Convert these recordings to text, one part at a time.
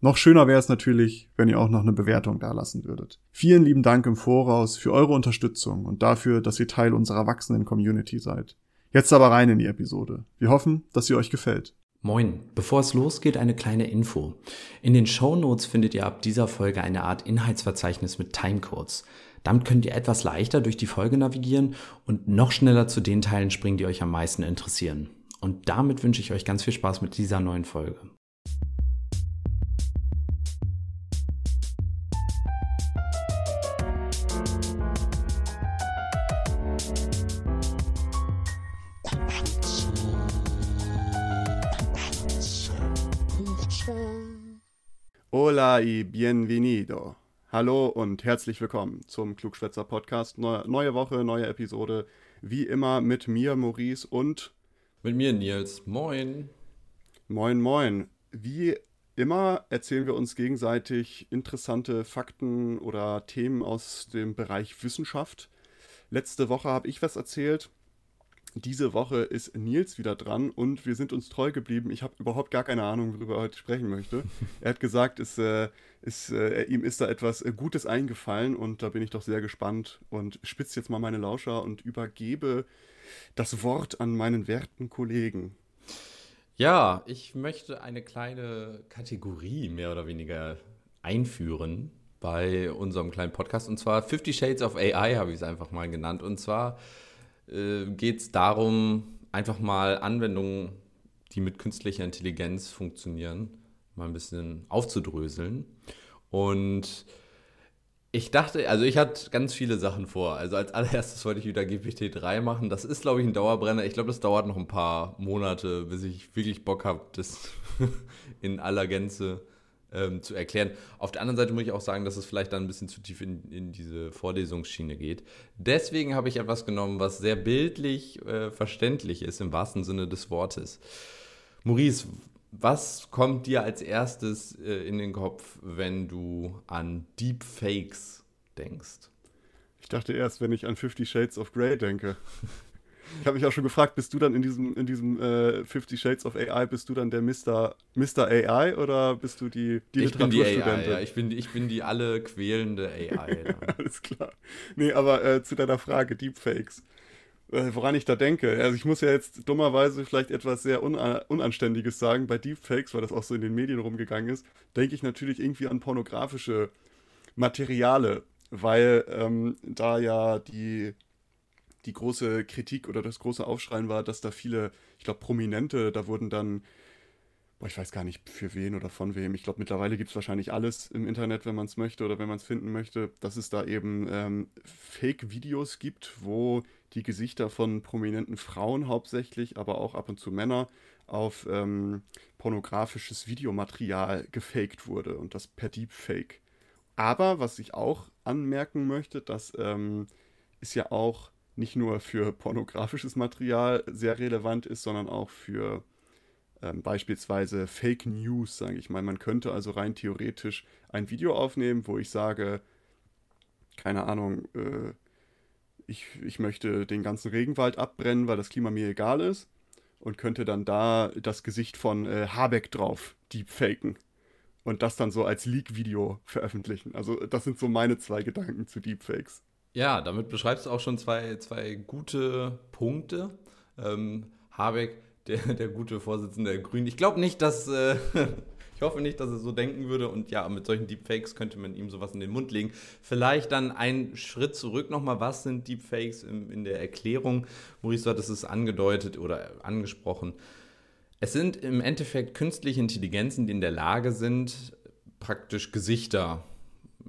Noch schöner wäre es natürlich, wenn ihr auch noch eine Bewertung dalassen würdet. Vielen lieben Dank im Voraus für eure Unterstützung und dafür, dass ihr Teil unserer wachsenden Community seid. Jetzt aber rein in die Episode. Wir hoffen, dass sie euch gefällt. Moin, bevor es losgeht, eine kleine Info. In den Show Notes findet ihr ab dieser Folge eine Art Inhaltsverzeichnis mit Timecodes. Damit könnt ihr etwas leichter durch die Folge navigieren und noch schneller zu den Teilen springen, die euch am meisten interessieren. Und damit wünsche ich euch ganz viel Spaß mit dieser neuen Folge. Hola y bienvenido. Hallo und herzlich willkommen zum Klugschwätzer Podcast. Neue, neue Woche, neue Episode. Wie immer mit mir, Maurice und mit mir, Nils. Moin. Moin, moin. Wie immer erzählen wir uns gegenseitig interessante Fakten oder Themen aus dem Bereich Wissenschaft. Letzte Woche habe ich was erzählt diese Woche ist Nils wieder dran und wir sind uns treu geblieben. Ich habe überhaupt gar keine Ahnung, worüber er heute sprechen möchte. er hat gesagt, es, äh, ist, äh, ihm ist da etwas äh, Gutes eingefallen und da bin ich doch sehr gespannt und spitze jetzt mal meine Lauscher und übergebe das Wort an meinen werten Kollegen. Ja, ich möchte eine kleine Kategorie mehr oder weniger einführen bei unserem kleinen Podcast und zwar 50 Shades of AI habe ich es einfach mal genannt und zwar äh, geht es darum, einfach mal Anwendungen, die mit künstlicher Intelligenz funktionieren, mal ein bisschen aufzudröseln. Und ich dachte, also ich hatte ganz viele Sachen vor. Also als allererstes wollte ich wieder GPT-3 machen. Das ist, glaube ich, ein Dauerbrenner. Ich glaube, das dauert noch ein paar Monate, bis ich wirklich Bock habe, das in aller Gänze ähm, zu erklären. Auf der anderen Seite muss ich auch sagen, dass es vielleicht dann ein bisschen zu tief in, in diese Vorlesungsschiene geht. Deswegen habe ich etwas genommen, was sehr bildlich äh, verständlich ist, im wahrsten Sinne des Wortes. Maurice, was kommt dir als erstes äh, in den Kopf, wenn du an Deepfakes denkst? Ich dachte erst, wenn ich an Fifty Shades of Grey denke. Ich habe mich auch schon gefragt, bist du dann in diesem, in diesem äh, Fifty Shades of AI, bist du dann der Mr. Mr. AI oder bist du die, die ich bin die AI, ja. Ich bin, ich bin die alle quälende AI. Alles klar. Nee, aber äh, zu deiner Frage, Deepfakes. Äh, woran ich da denke. Also ich muss ja jetzt dummerweise vielleicht etwas sehr Una Unanständiges sagen. Bei Deepfakes, weil das auch so in den Medien rumgegangen ist, denke ich natürlich irgendwie an pornografische Materiale, weil ähm, da ja die die große Kritik oder das große Aufschreien war, dass da viele, ich glaube, Prominente, da wurden dann, boah, ich weiß gar nicht für wen oder von wem. Ich glaube, mittlerweile gibt es wahrscheinlich alles im Internet, wenn man es möchte oder wenn man es finden möchte, dass es da eben ähm, Fake-Videos gibt, wo die Gesichter von prominenten Frauen hauptsächlich, aber auch ab und zu Männer auf ähm, pornografisches Videomaterial gefaked wurde und das per Deepfake. Aber was ich auch anmerken möchte, das ähm, ist ja auch nicht nur für pornografisches Material sehr relevant ist, sondern auch für ähm, beispielsweise Fake News, sage ich mal. Man könnte also rein theoretisch ein Video aufnehmen, wo ich sage, keine Ahnung, äh, ich, ich möchte den ganzen Regenwald abbrennen, weil das Klima mir egal ist und könnte dann da das Gesicht von äh, Habeck drauf deepfaken und das dann so als Leak-Video veröffentlichen. Also das sind so meine zwei Gedanken zu Deepfakes. Ja, damit beschreibst du auch schon zwei, zwei gute Punkte. Ähm, Habeck, der, der gute Vorsitzende der Grünen. Ich glaube nicht, dass. Äh, ich hoffe nicht, dass er so denken würde. Und ja, mit solchen Deepfakes könnte man ihm sowas in den Mund legen. Vielleicht dann einen Schritt zurück nochmal. Was sind Deepfakes in, in der Erklärung? Maurice hat es angedeutet oder angesprochen. Es sind im Endeffekt künstliche Intelligenzen, die in der Lage sind, praktisch Gesichter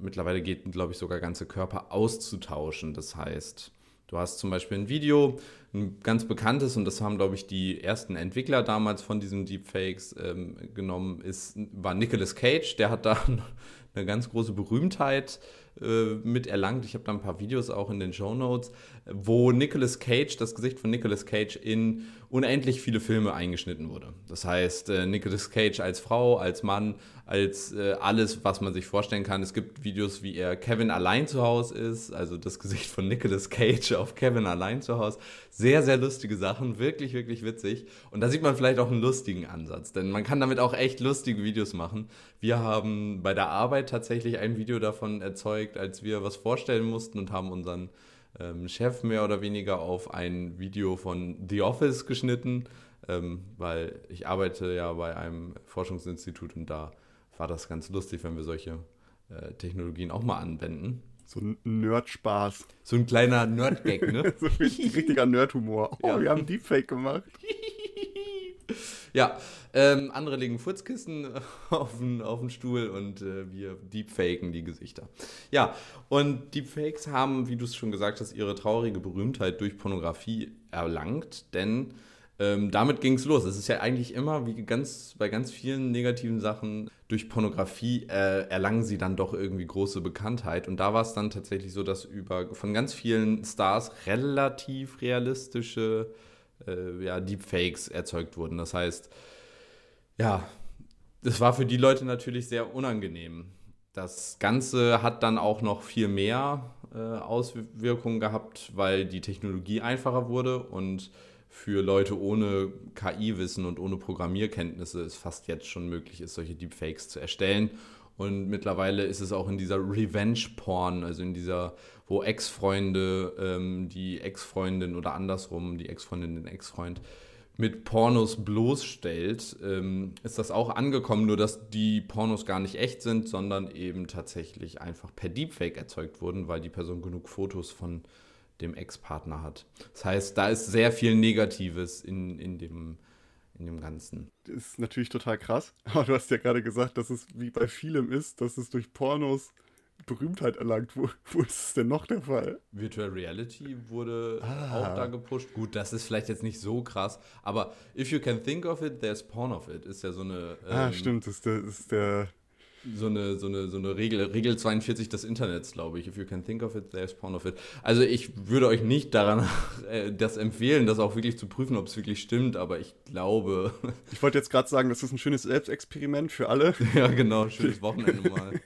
mittlerweile geht, glaube ich, sogar ganze Körper auszutauschen. Das heißt, du hast zum Beispiel ein Video, ein ganz bekanntes, und das haben, glaube ich, die ersten Entwickler damals von diesen Deepfakes ähm, genommen, ist, war Nicolas Cage. Der hat da eine ganz große Berühmtheit äh, miterlangt. Ich habe da ein paar Videos auch in den Show Notes, wo Nicolas Cage, das Gesicht von Nicolas Cage in unendlich viele Filme eingeschnitten wurde. Das heißt, äh, Nicolas Cage als Frau, als Mann, als äh, alles, was man sich vorstellen kann. Es gibt Videos, wie er Kevin allein zu Hause ist, also das Gesicht von Nicolas Cage auf Kevin allein zu Hause. Sehr, sehr lustige Sachen, wirklich, wirklich witzig. Und da sieht man vielleicht auch einen lustigen Ansatz, denn man kann damit auch echt lustige Videos machen. Wir haben bei der Arbeit tatsächlich ein Video davon erzeugt, als wir was vorstellen mussten und haben unseren ähm, Chef mehr oder weniger auf ein Video von The Office geschnitten, ähm, weil ich arbeite ja bei einem Forschungsinstitut und da war das ganz lustig, wenn wir solche äh, Technologien auch mal anwenden. So ein Nerd-Spaß. So ein kleiner Nerd-Gag, ne? so richtig, richtiger Nerd-Humor. Oh, ja. wir haben Deepfake gemacht. ja, ähm, andere legen Furzkissen auf den, auf den Stuhl und äh, wir deepfaken die Gesichter. Ja, und Deepfakes haben, wie du es schon gesagt hast, ihre traurige Berühmtheit durch Pornografie erlangt, denn ähm, damit ging es los. Es ist ja eigentlich immer, wie ganz bei ganz vielen negativen Sachen, durch Pornografie äh, erlangen sie dann doch irgendwie große Bekanntheit. Und da war es dann tatsächlich so, dass über von ganz vielen Stars relativ realistische äh, ja, Deepfakes erzeugt wurden. Das heißt, ja, das war für die Leute natürlich sehr unangenehm. Das Ganze hat dann auch noch viel mehr äh, Auswirkungen gehabt, weil die Technologie einfacher wurde und für Leute ohne KI-Wissen und ohne Programmierkenntnisse es fast jetzt schon möglich ist, solche Deepfakes zu erstellen. Und mittlerweile ist es auch in dieser Revenge-Porn, also in dieser, wo Ex-Freunde ähm, die Ex-Freundin oder andersrum, die Ex-Freundin den Ex-Freund mit Pornos bloßstellt, ähm, ist das auch angekommen, nur dass die Pornos gar nicht echt sind, sondern eben tatsächlich einfach per Deepfake erzeugt wurden, weil die Person genug Fotos von dem Ex-Partner hat. Das heißt, da ist sehr viel Negatives in, in, dem, in dem Ganzen. Das ist natürlich total krass, aber du hast ja gerade gesagt, dass es wie bei vielem ist, dass es durch Pornos Berühmtheit erlangt. Wo, wo ist es denn noch der Fall? Virtual Reality wurde ah. auch da gepusht. Gut, das ist vielleicht jetzt nicht so krass, aber if you can think of it, there's porn of it. Ist ja so eine. Ah, ähm, ah, stimmt, das ist der, das ist der so eine, so eine, so eine Regel, Regel 42 des Internets, glaube ich. If you can think of it, there's porn of it. Also ich würde euch nicht daran äh, das empfehlen, das auch wirklich zu prüfen, ob es wirklich stimmt, aber ich glaube. Ich wollte jetzt gerade sagen, das ist ein schönes Selbstexperiment für alle. ja, genau, schönes Wochenende mal.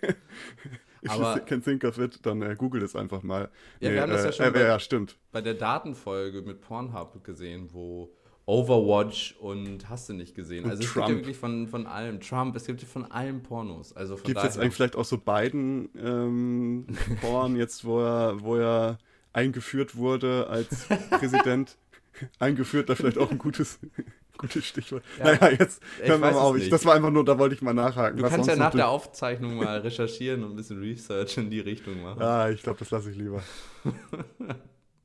Aber can think of it, dann äh, google es einfach mal. Ja, nee, wir haben das ja äh, schon äh, bei, ja, stimmt. bei der Datenfolge mit Pornhub gesehen, wo Overwatch und hast du nicht gesehen. also es gibt ja wirklich von, von allem. Trump, es gibt ja von allem Pornos. Also gibt es jetzt eigentlich vielleicht auch so beiden ähm, Porn, jetzt wo er, wo er eingeführt wurde als Präsident? eingeführt, da vielleicht auch ein gutes, gutes Stichwort. Ja, naja, jetzt hören wir mal auf. Ich, das war einfach nur, da wollte ich mal nachhaken. Du kannst ja nach der Aufzeichnung mal recherchieren und ein bisschen Research in die Richtung machen. Ah, ich glaube, das lasse ich lieber.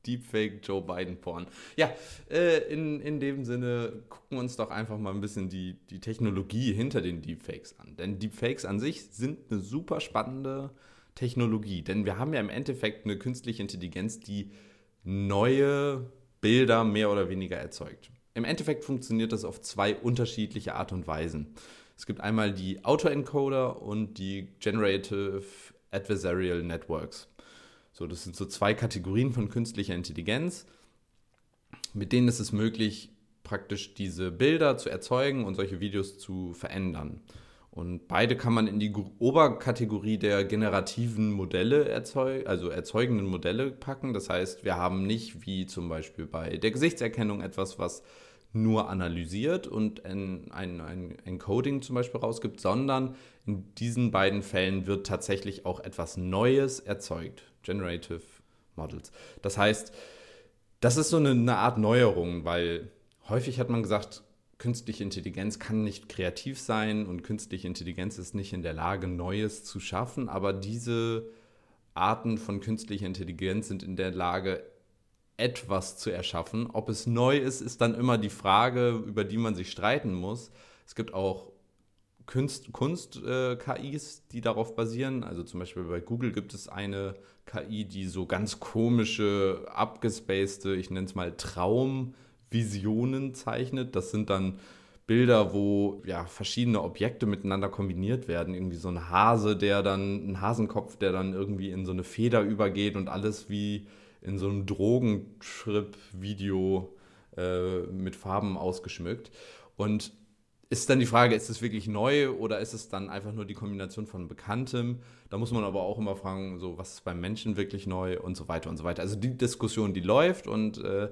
Deepfake Joe Biden Porn. Ja, äh, in, in dem Sinne gucken wir uns doch einfach mal ein bisschen die, die Technologie hinter den Deepfakes an. Denn Deepfakes an sich sind eine super spannende Technologie. Denn wir haben ja im Endeffekt eine künstliche Intelligenz, die neue Bilder mehr oder weniger erzeugt. Im Endeffekt funktioniert das auf zwei unterschiedliche Art und Weisen. Es gibt einmal die Autoencoder und die Generative Adversarial Networks. So, das sind so zwei Kategorien von künstlicher Intelligenz, mit denen ist es möglich, praktisch diese Bilder zu erzeugen und solche Videos zu verändern. Und beide kann man in die Oberkategorie der generativen Modelle erzeugen, also erzeugenden Modelle packen. Das heißt, wir haben nicht wie zum Beispiel bei der Gesichtserkennung etwas, was nur analysiert und ein, ein, ein Encoding zum Beispiel rausgibt, sondern in diesen beiden Fällen wird tatsächlich auch etwas Neues erzeugt. Generative Models. Das heißt, das ist so eine, eine Art Neuerung, weil häufig hat man gesagt, künstliche Intelligenz kann nicht kreativ sein und künstliche Intelligenz ist nicht in der Lage, Neues zu schaffen, aber diese Arten von künstlicher Intelligenz sind in der Lage, etwas zu erschaffen. Ob es neu ist, ist dann immer die Frage, über die man sich streiten muss. Es gibt auch Kunst-KIs, Kunst, äh, die darauf basieren. Also zum Beispiel bei Google gibt es eine KI, die so ganz komische, abgespacede, ich nenne es mal Traumvisionen zeichnet. Das sind dann Bilder, wo ja verschiedene Objekte miteinander kombiniert werden. Irgendwie so ein Hase, der dann, ein Hasenkopf, der dann irgendwie in so eine Feder übergeht und alles wie in so einem Drogentrip-Video äh, mit Farben ausgeschmückt. Und ist dann die Frage, ist es wirklich neu oder ist es dann einfach nur die Kombination von Bekanntem? Da muss man aber auch immer fragen, so was ist beim Menschen wirklich neu und so weiter und so weiter. Also die Diskussion, die läuft und äh,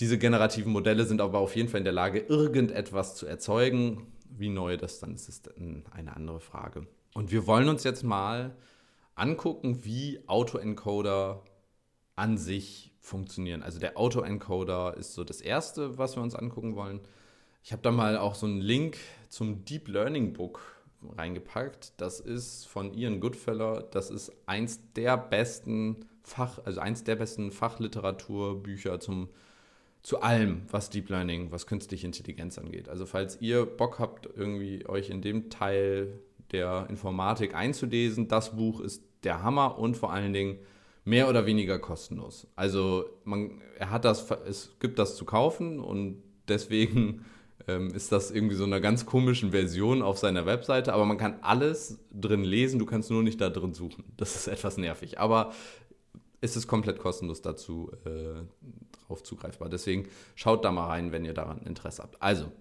diese generativen Modelle sind aber auf jeden Fall in der Lage, irgendetwas zu erzeugen. Wie neu das dann ist, ist eine andere Frage. Und wir wollen uns jetzt mal angucken, wie Autoencoder an sich funktionieren. Also der Autoencoder ist so das Erste, was wir uns angucken wollen. Ich habe da mal auch so einen Link zum Deep Learning Book reingepackt. Das ist von Ian Goodfellow. Das ist eins der besten Fach, also eins der besten Fachliteraturbücher zum zu allem, was Deep Learning, was künstliche Intelligenz angeht. Also falls ihr Bock habt, irgendwie euch in dem Teil der Informatik einzulesen, das Buch ist der Hammer und vor allen Dingen mehr oder weniger kostenlos. Also man, er hat das, es gibt das zu kaufen und deswegen ist das irgendwie so eine ganz komischen Version auf seiner Webseite, aber man kann alles drin lesen, du kannst nur nicht da drin suchen. Das ist etwas nervig, aber es ist komplett kostenlos dazu äh, drauf zugreifbar. Deswegen schaut da mal rein, wenn ihr daran Interesse habt. Also,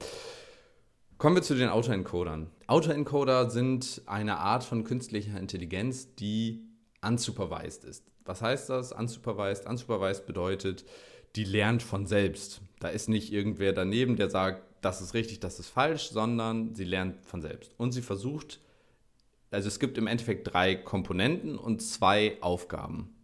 kommen wir zu den Autoencodern. Autoencoder sind eine Art von künstlicher Intelligenz, die unsupervised ist. Was heißt das? Unsupervised? Unsupervised bedeutet, die lernt von selbst. Da ist nicht irgendwer daneben, der sagt, das ist richtig, das ist falsch, sondern sie lernt von selbst. Und sie versucht, also es gibt im Endeffekt drei Komponenten und zwei Aufgaben.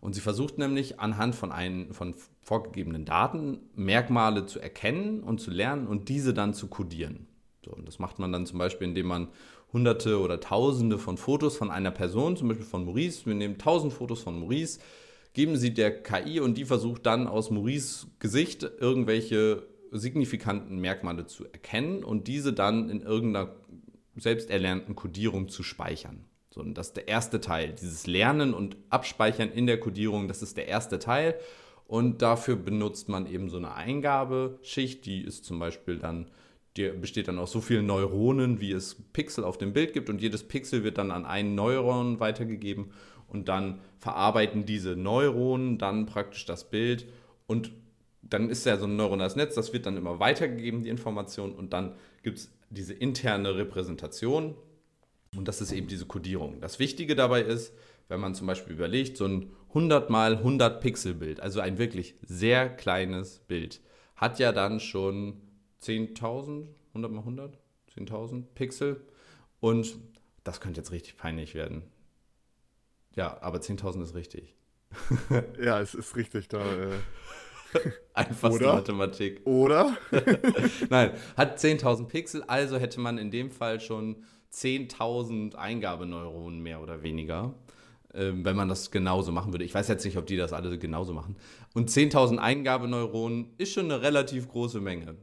Und sie versucht nämlich anhand von, ein, von vorgegebenen Daten Merkmale zu erkennen und zu lernen und diese dann zu codieren. So, und das macht man dann zum Beispiel, indem man hunderte oder tausende von Fotos von einer Person, zum Beispiel von Maurice, wir nehmen tausend Fotos von Maurice, geben sie der KI und die versucht dann aus Maurice Gesicht irgendwelche signifikanten Merkmale zu erkennen und diese dann in irgendeiner selbsterlernten Codierung zu speichern. So, und das ist der erste Teil. Dieses Lernen und Abspeichern in der Codierung, das ist der erste Teil. Und dafür benutzt man eben so eine Eingabeschicht, die ist zum Beispiel dann, die besteht dann aus so vielen Neuronen, wie es Pixel auf dem Bild gibt. Und jedes Pixel wird dann an einen Neuron weitergegeben. Und dann verarbeiten diese Neuronen dann praktisch das Bild und dann ist ja so ein neuronales Netz, das wird dann immer weitergegeben, die Information, und dann gibt es diese interne Repräsentation und das ist eben diese Codierung. Das Wichtige dabei ist, wenn man zum Beispiel überlegt, so ein 100 mal 100 Pixel Bild, also ein wirklich sehr kleines Bild, hat ja dann schon 10.000, 100 mal 100, 10.000 Pixel und das könnte jetzt richtig peinlich werden. Ja, aber 10.000 ist richtig. ja, es ist richtig da. Äh Einfachste Oder? Mathematik. Oder? Nein, hat 10.000 Pixel, also hätte man in dem Fall schon 10.000 Eingabeneuronen mehr oder weniger, äh, wenn man das genauso machen würde. Ich weiß jetzt nicht, ob die das alle genauso machen. Und 10.000 Eingabeneuronen ist schon eine relativ große Menge.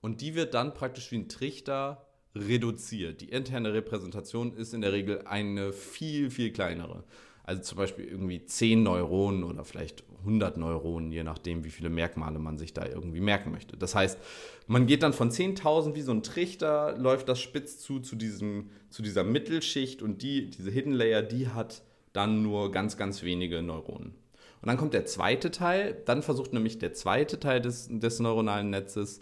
Und die wird dann praktisch wie ein Trichter reduziert. Die interne Repräsentation ist in der Regel eine viel, viel kleinere. Also zum Beispiel irgendwie 10 Neuronen oder vielleicht 100 Neuronen, je nachdem, wie viele Merkmale man sich da irgendwie merken möchte. Das heißt, man geht dann von 10.000 wie so ein Trichter, läuft das spitz zu, zu, diesem, zu dieser Mittelschicht und die, diese Hidden Layer, die hat dann nur ganz, ganz wenige Neuronen. Und dann kommt der zweite Teil, dann versucht nämlich der zweite Teil des, des neuronalen Netzes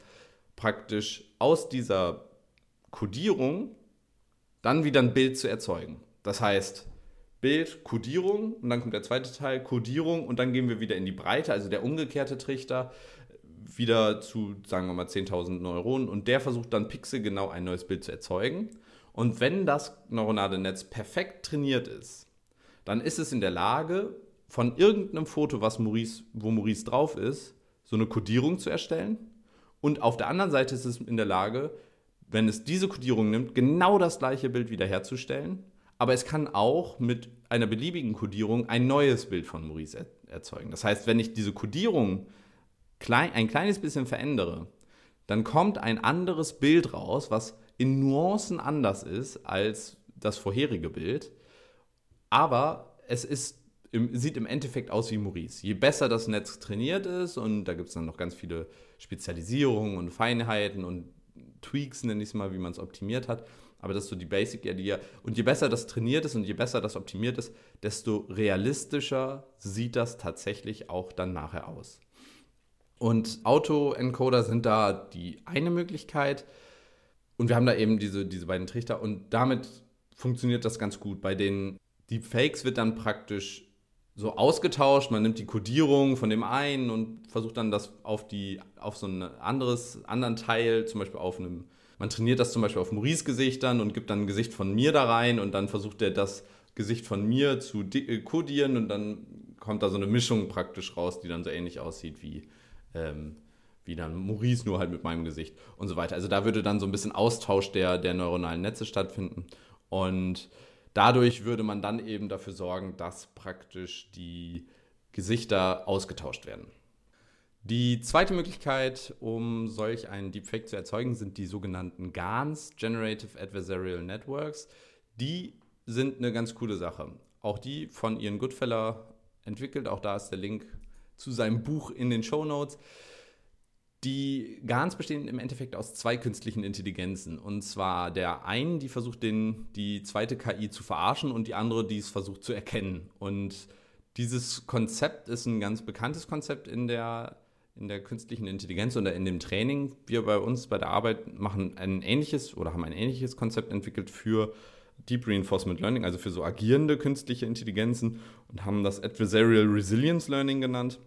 praktisch aus dieser Codierung dann wieder ein Bild zu erzeugen. Das heißt, Bild, Codierung und dann kommt der zweite Teil, Codierung und dann gehen wir wieder in die Breite, also der umgekehrte Trichter, wieder zu, sagen wir mal, 10.000 Neuronen und der versucht dann pixelgenau ein neues Bild zu erzeugen. Und wenn das neuronale Netz perfekt trainiert ist, dann ist es in der Lage, von irgendeinem Foto, was Maurice, wo Maurice drauf ist, so eine Codierung zu erstellen. Und auf der anderen Seite ist es in der Lage, wenn es diese Codierung nimmt, genau das gleiche Bild wiederherzustellen aber es kann auch mit einer beliebigen Codierung ein neues Bild von Maurice er erzeugen. Das heißt, wenn ich diese Codierung klein, ein kleines bisschen verändere, dann kommt ein anderes Bild raus, was in Nuancen anders ist als das vorherige Bild, aber es ist, sieht im Endeffekt aus wie Maurice. Je besser das Netz trainiert ist, und da gibt es dann noch ganz viele Spezialisierungen und Feinheiten und Tweaks, nenne ich es mal, wie man es optimiert hat. Aber das ist so die Basic-Idee. Und je besser das trainiert ist und je besser das optimiert ist, desto realistischer sieht das tatsächlich auch dann nachher aus. Und Auto-Encoder sind da die eine Möglichkeit. Und wir haben da eben diese, diese beiden Trichter und damit funktioniert das ganz gut. Bei den Deepfakes wird dann praktisch so ausgetauscht. Man nimmt die Codierung von dem einen und versucht dann das auf die auf so ein anderes anderen Teil, zum Beispiel auf einem. Man trainiert das zum Beispiel auf Maurice Gesichtern und gibt dann ein Gesicht von mir da rein und dann versucht er das Gesicht von mir zu äh, codieren und dann kommt da so eine Mischung praktisch raus, die dann so ähnlich aussieht wie ähm, wie dann Maurice nur halt mit meinem Gesicht und so weiter. Also da würde dann so ein bisschen Austausch der, der neuronalen Netze stattfinden und dadurch würde man dann eben dafür sorgen, dass praktisch die Gesichter ausgetauscht werden. Die zweite Möglichkeit, um solch einen Deepfake zu erzeugen, sind die sogenannten GANs, Generative Adversarial Networks. Die sind eine ganz coole Sache. Auch die von Ian Goodfeller entwickelt. Auch da ist der Link zu seinem Buch in den Show Notes. Die GANs bestehen im Endeffekt aus zwei künstlichen Intelligenzen. Und zwar der einen, die versucht, den, die zweite KI zu verarschen und die andere, die es versucht zu erkennen. Und dieses Konzept ist ein ganz bekanntes Konzept in der, in der künstlichen Intelligenz oder in dem Training. Wir bei uns bei der Arbeit machen ein ähnliches oder haben ein ähnliches Konzept entwickelt für Deep Reinforcement Learning, also für so agierende künstliche Intelligenzen und haben das Adversarial Resilience Learning genannt.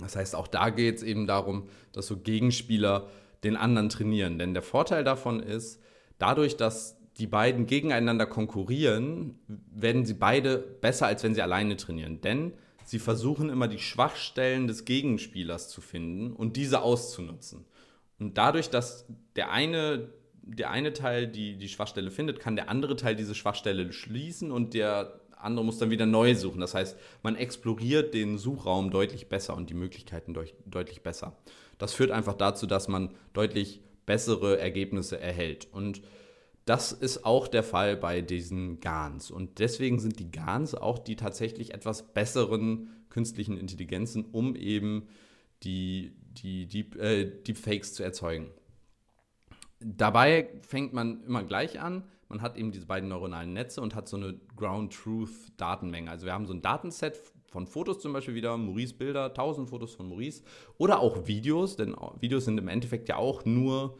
Das heißt, auch da geht es eben darum, dass so Gegenspieler den anderen trainieren. Denn der Vorteil davon ist, dadurch, dass die beiden gegeneinander konkurrieren, werden sie beide besser, als wenn sie alleine trainieren. Denn sie versuchen immer die Schwachstellen des Gegenspielers zu finden und diese auszunutzen. Und dadurch, dass der eine, der eine Teil die, die Schwachstelle findet, kann der andere Teil diese Schwachstelle schließen und der andere muss dann wieder neu suchen. Das heißt, man exploriert den Suchraum deutlich besser und die Möglichkeiten deut deutlich besser. Das führt einfach dazu, dass man deutlich bessere Ergebnisse erhält. Und das ist auch der Fall bei diesen GANs. Und deswegen sind die GANs auch die tatsächlich etwas besseren künstlichen Intelligenzen, um eben die, die Deep, äh, Deepfakes zu erzeugen. Dabei fängt man immer gleich an man hat eben diese beiden neuronalen Netze und hat so eine Ground Truth Datenmenge. Also wir haben so ein Datenset von Fotos zum Beispiel wieder, Maurice Bilder, 1000 Fotos von Maurice oder auch Videos, denn Videos sind im Endeffekt ja auch nur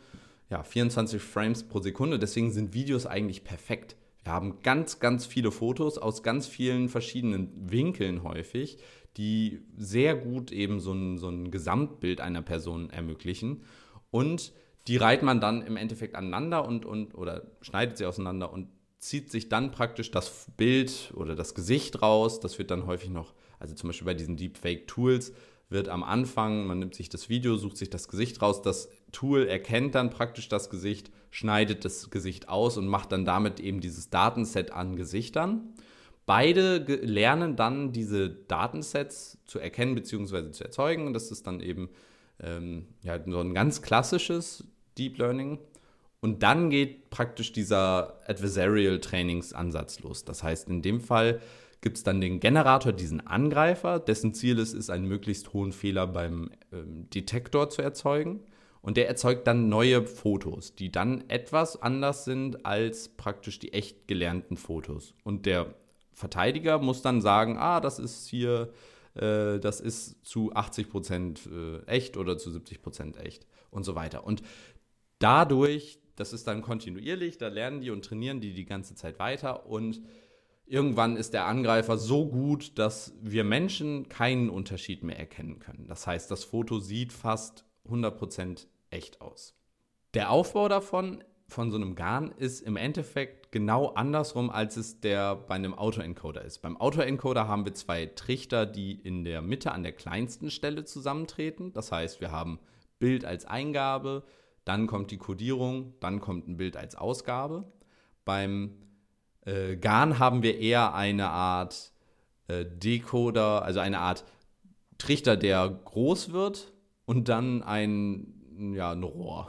ja, 24 Frames pro Sekunde, deswegen sind Videos eigentlich perfekt. Wir haben ganz, ganz viele Fotos aus ganz vielen verschiedenen Winkeln häufig, die sehr gut eben so ein, so ein Gesamtbild einer Person ermöglichen. Und die reiht man dann im Endeffekt aneinander und, und oder schneidet sie auseinander und zieht sich dann praktisch das Bild oder das Gesicht raus. Das wird dann häufig noch, also zum Beispiel bei diesen Deepfake-Tools, wird am Anfang, man nimmt sich das Video, sucht sich das Gesicht raus, das Tool erkennt dann praktisch das Gesicht, schneidet das Gesicht aus und macht dann damit eben dieses Datenset an Gesichtern. Beide lernen dann diese Datensets zu erkennen bzw. zu erzeugen. Das ist dann eben ähm, ja, so ein ganz klassisches Deep Learning. Und dann geht praktisch dieser Adversarial Trainingsansatz los. Das heißt, in dem Fall gibt es dann den Generator, diesen Angreifer, dessen Ziel es ist, einen möglichst hohen Fehler beim ähm, Detektor zu erzeugen. Und der erzeugt dann neue Fotos, die dann etwas anders sind als praktisch die echt gelernten Fotos. Und der Verteidiger muss dann sagen, ah, das ist hier äh, das ist zu 80 Prozent äh, echt oder zu 70 Prozent echt und so weiter. Und dadurch, das ist dann kontinuierlich, da lernen die und trainieren die die ganze Zeit weiter und irgendwann ist der Angreifer so gut, dass wir Menschen keinen Unterschied mehr erkennen können. Das heißt, das Foto sieht fast 100% echt aus. Der Aufbau davon von so einem Garn ist im Endeffekt genau andersrum, als es der bei einem Autoencoder ist. Beim Autoencoder haben wir zwei Trichter, die in der Mitte an der kleinsten Stelle zusammentreten. Das heißt, wir haben Bild als Eingabe, dann kommt die Codierung, dann kommt ein Bild als Ausgabe. Beim äh, GAN haben wir eher eine Art äh, Decoder, also eine Art Trichter, der groß wird und dann ein, ja, ein Rohr.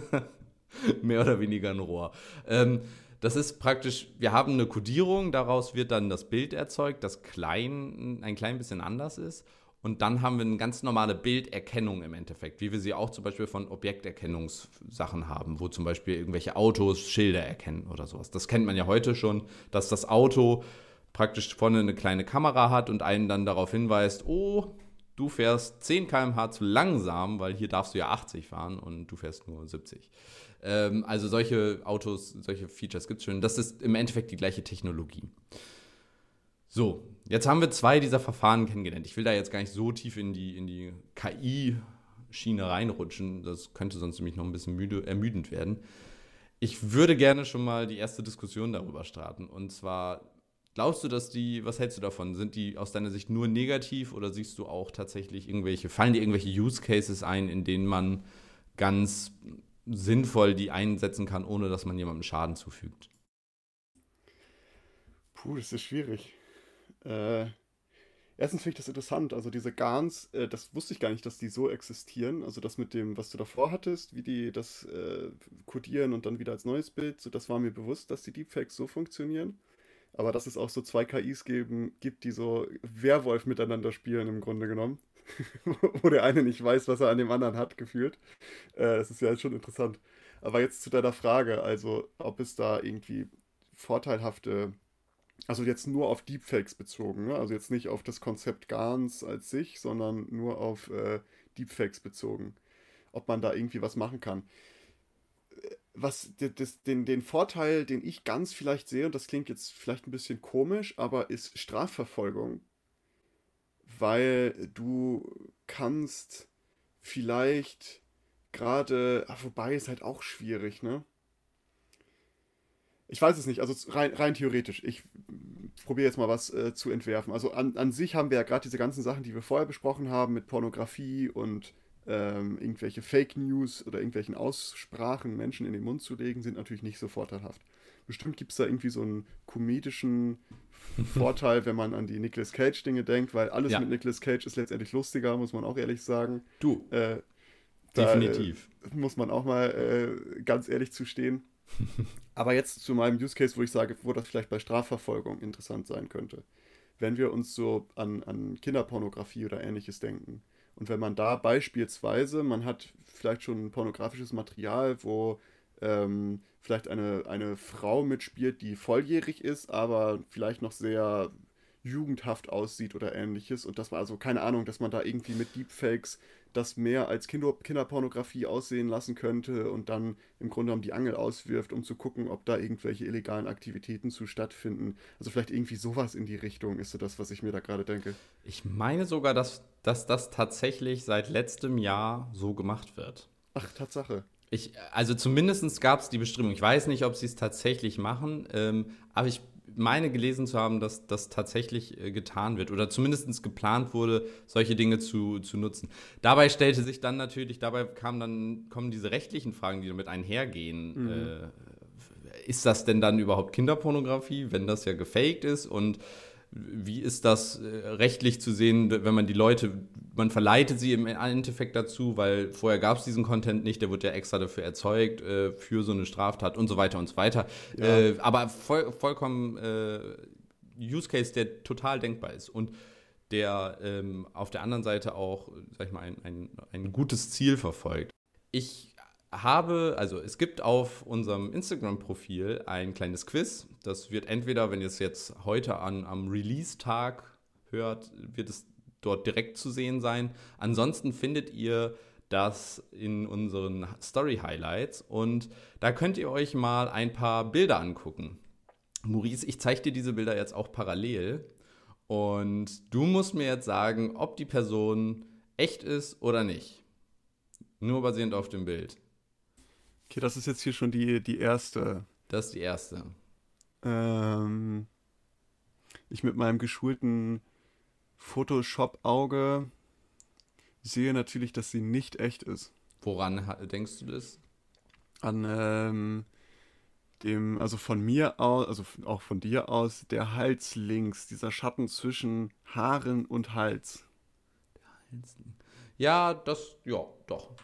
mehr oder weniger ein Rohr. Ähm, das ist praktisch, wir haben eine Kodierung, daraus wird dann das Bild erzeugt, das klein, ein klein bisschen anders ist. Und dann haben wir eine ganz normale Bilderkennung im Endeffekt, wie wir sie auch zum Beispiel von Objekterkennungssachen haben, wo zum Beispiel irgendwelche Autos Schilder erkennen oder sowas. Das kennt man ja heute schon, dass das Auto praktisch vorne eine kleine Kamera hat und einen dann darauf hinweist, oh, du fährst 10 km/h zu langsam, weil hier darfst du ja 80 fahren und du fährst nur 70. Ähm, also solche Autos, solche Features gibt es schon. Das ist im Endeffekt die gleiche Technologie. So, jetzt haben wir zwei dieser Verfahren kennengelernt. Ich will da jetzt gar nicht so tief in die, in die KI-Schiene reinrutschen. Das könnte sonst nämlich noch ein bisschen müde, ermüdend werden. Ich würde gerne schon mal die erste Diskussion darüber starten. Und zwar, glaubst du, dass die, was hältst du davon? Sind die aus deiner Sicht nur negativ oder siehst du auch tatsächlich irgendwelche, fallen dir irgendwelche Use Cases ein, in denen man ganz sinnvoll die einsetzen kann, ohne dass man jemandem Schaden zufügt? Puh, das ist schwierig. Äh, erstens finde ich das interessant. Also diese GANs, äh, das wusste ich gar nicht, dass die so existieren. Also das mit dem, was du davor hattest, wie die das äh, codieren und dann wieder als neues Bild, so das war mir bewusst, dass die Deepfakes so funktionieren. Aber dass es auch so zwei KIs geben, gibt, die so Werwolf miteinander spielen im Grunde genommen. Wo der eine nicht weiß, was er an dem anderen hat, gefühlt. Äh, das ist ja schon interessant. Aber jetzt zu deiner Frage, also ob es da irgendwie vorteilhafte also jetzt nur auf Deepfakes bezogen, ne? also jetzt nicht auf das Konzept Gans als sich, sondern nur auf äh, Deepfakes bezogen. Ob man da irgendwie was machen kann. Was das, den, den Vorteil, den ich ganz vielleicht sehe, und das klingt jetzt vielleicht ein bisschen komisch, aber ist Strafverfolgung. Weil du kannst vielleicht gerade, ah, wobei ist halt auch schwierig, ne? Ich weiß es nicht, also rein, rein theoretisch. Ich probiere jetzt mal was äh, zu entwerfen. Also an, an sich haben wir ja gerade diese ganzen Sachen, die wir vorher besprochen haben, mit Pornografie und ähm, irgendwelche Fake News oder irgendwelchen Aussprachen Menschen in den Mund zu legen, sind natürlich nicht so vorteilhaft. Bestimmt gibt es da irgendwie so einen komedischen Vorteil, wenn man an die Nicolas Cage-Dinge denkt, weil alles ja. mit Nicolas Cage ist letztendlich lustiger, muss man auch ehrlich sagen. Du. Äh, Definitiv. Da, äh, muss man auch mal äh, ganz ehrlich zustehen. Aber jetzt zu meinem Use Case, wo ich sage, wo das vielleicht bei Strafverfolgung interessant sein könnte. Wenn wir uns so an, an Kinderpornografie oder ähnliches denken. Und wenn man da beispielsweise, man hat vielleicht schon pornografisches Material, wo ähm, vielleicht eine, eine Frau mitspielt, die volljährig ist, aber vielleicht noch sehr jugendhaft aussieht oder ähnliches. Und das war also keine Ahnung, dass man da irgendwie mit Deepfakes das mehr als Kinder Kinderpornografie aussehen lassen könnte und dann im Grunde genommen die Angel auswirft, um zu gucken, ob da irgendwelche illegalen Aktivitäten zu stattfinden. Also vielleicht irgendwie sowas in die Richtung ist so das, was ich mir da gerade denke. Ich meine sogar, dass, dass das tatsächlich seit letztem Jahr so gemacht wird. Ach, Tatsache. Ich, also zumindest gab es die Bestimmung. Ich weiß nicht, ob sie es tatsächlich machen, ähm, aber ich meine gelesen zu haben, dass das tatsächlich äh, getan wird oder zumindest geplant wurde, solche Dinge zu, zu nutzen. Dabei stellte sich dann natürlich, dabei kamen dann, kommen diese rechtlichen Fragen, die damit einhergehen. Mhm. Äh, ist das denn dann überhaupt Kinderpornografie, wenn das ja gefaked ist? Und wie ist das äh, rechtlich zu sehen, wenn man die Leute, man verleitet sie im Endeffekt dazu, weil vorher gab es diesen Content nicht, der wird ja extra dafür erzeugt, äh, für so eine Straftat und so weiter und so weiter. Ja. Äh, aber voll, vollkommen äh, Use Case, der total denkbar ist und der ähm, auf der anderen Seite auch, sag ich mal, ein, ein, ein gutes Ziel verfolgt. Ich habe, also es gibt auf unserem Instagram-Profil ein kleines Quiz. Das wird entweder, wenn ihr es jetzt heute an, am Release-Tag hört, wird es dort direkt zu sehen sein. Ansonsten findet ihr das in unseren Story-Highlights und da könnt ihr euch mal ein paar Bilder angucken. Maurice, ich zeige dir diese Bilder jetzt auch parallel und du musst mir jetzt sagen, ob die Person echt ist oder nicht. Nur basierend auf dem Bild. Okay, das ist jetzt hier schon die, die erste. Das ist die erste. Ähm, ich mit meinem geschulten Photoshop-Auge sehe natürlich, dass sie nicht echt ist. Woran denkst du das? An ähm, dem, also von mir aus, also auch von dir aus, der Hals links, dieser Schatten zwischen Haaren und Hals. Der Hals. Ja, das, ja, doch.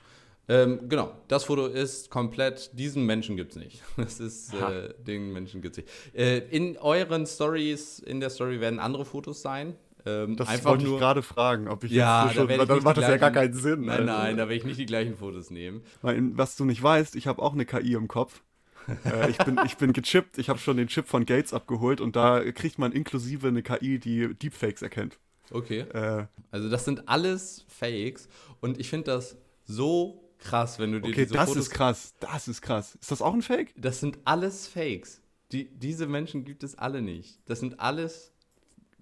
Ähm, genau, das Foto ist komplett, diesen Menschen gibt es nicht. Das ist, äh, den Menschen gibt es nicht. Äh, in euren Stories, in der Story werden andere Fotos sein. Ähm, das einfach wollte nur, ich gerade fragen, ob ich ja, jetzt so schon, da dann macht das ja gar keinen Sinn. Nein, also. nein, da werde ich nicht die gleichen Fotos nehmen. Weil, was du nicht weißt, ich habe auch eine KI im Kopf. äh, ich, bin, ich bin gechippt, ich habe schon den Chip von Gates abgeholt und da kriegt man inklusive eine KI, die Deepfakes erkennt. Okay. Äh, also das sind alles Fakes und ich finde das so krass, wenn du dir okay, diese das Fotos... ist krass, das ist krass. Ist das auch ein Fake? Das sind alles Fakes. Die, diese Menschen gibt es alle nicht. Das sind alles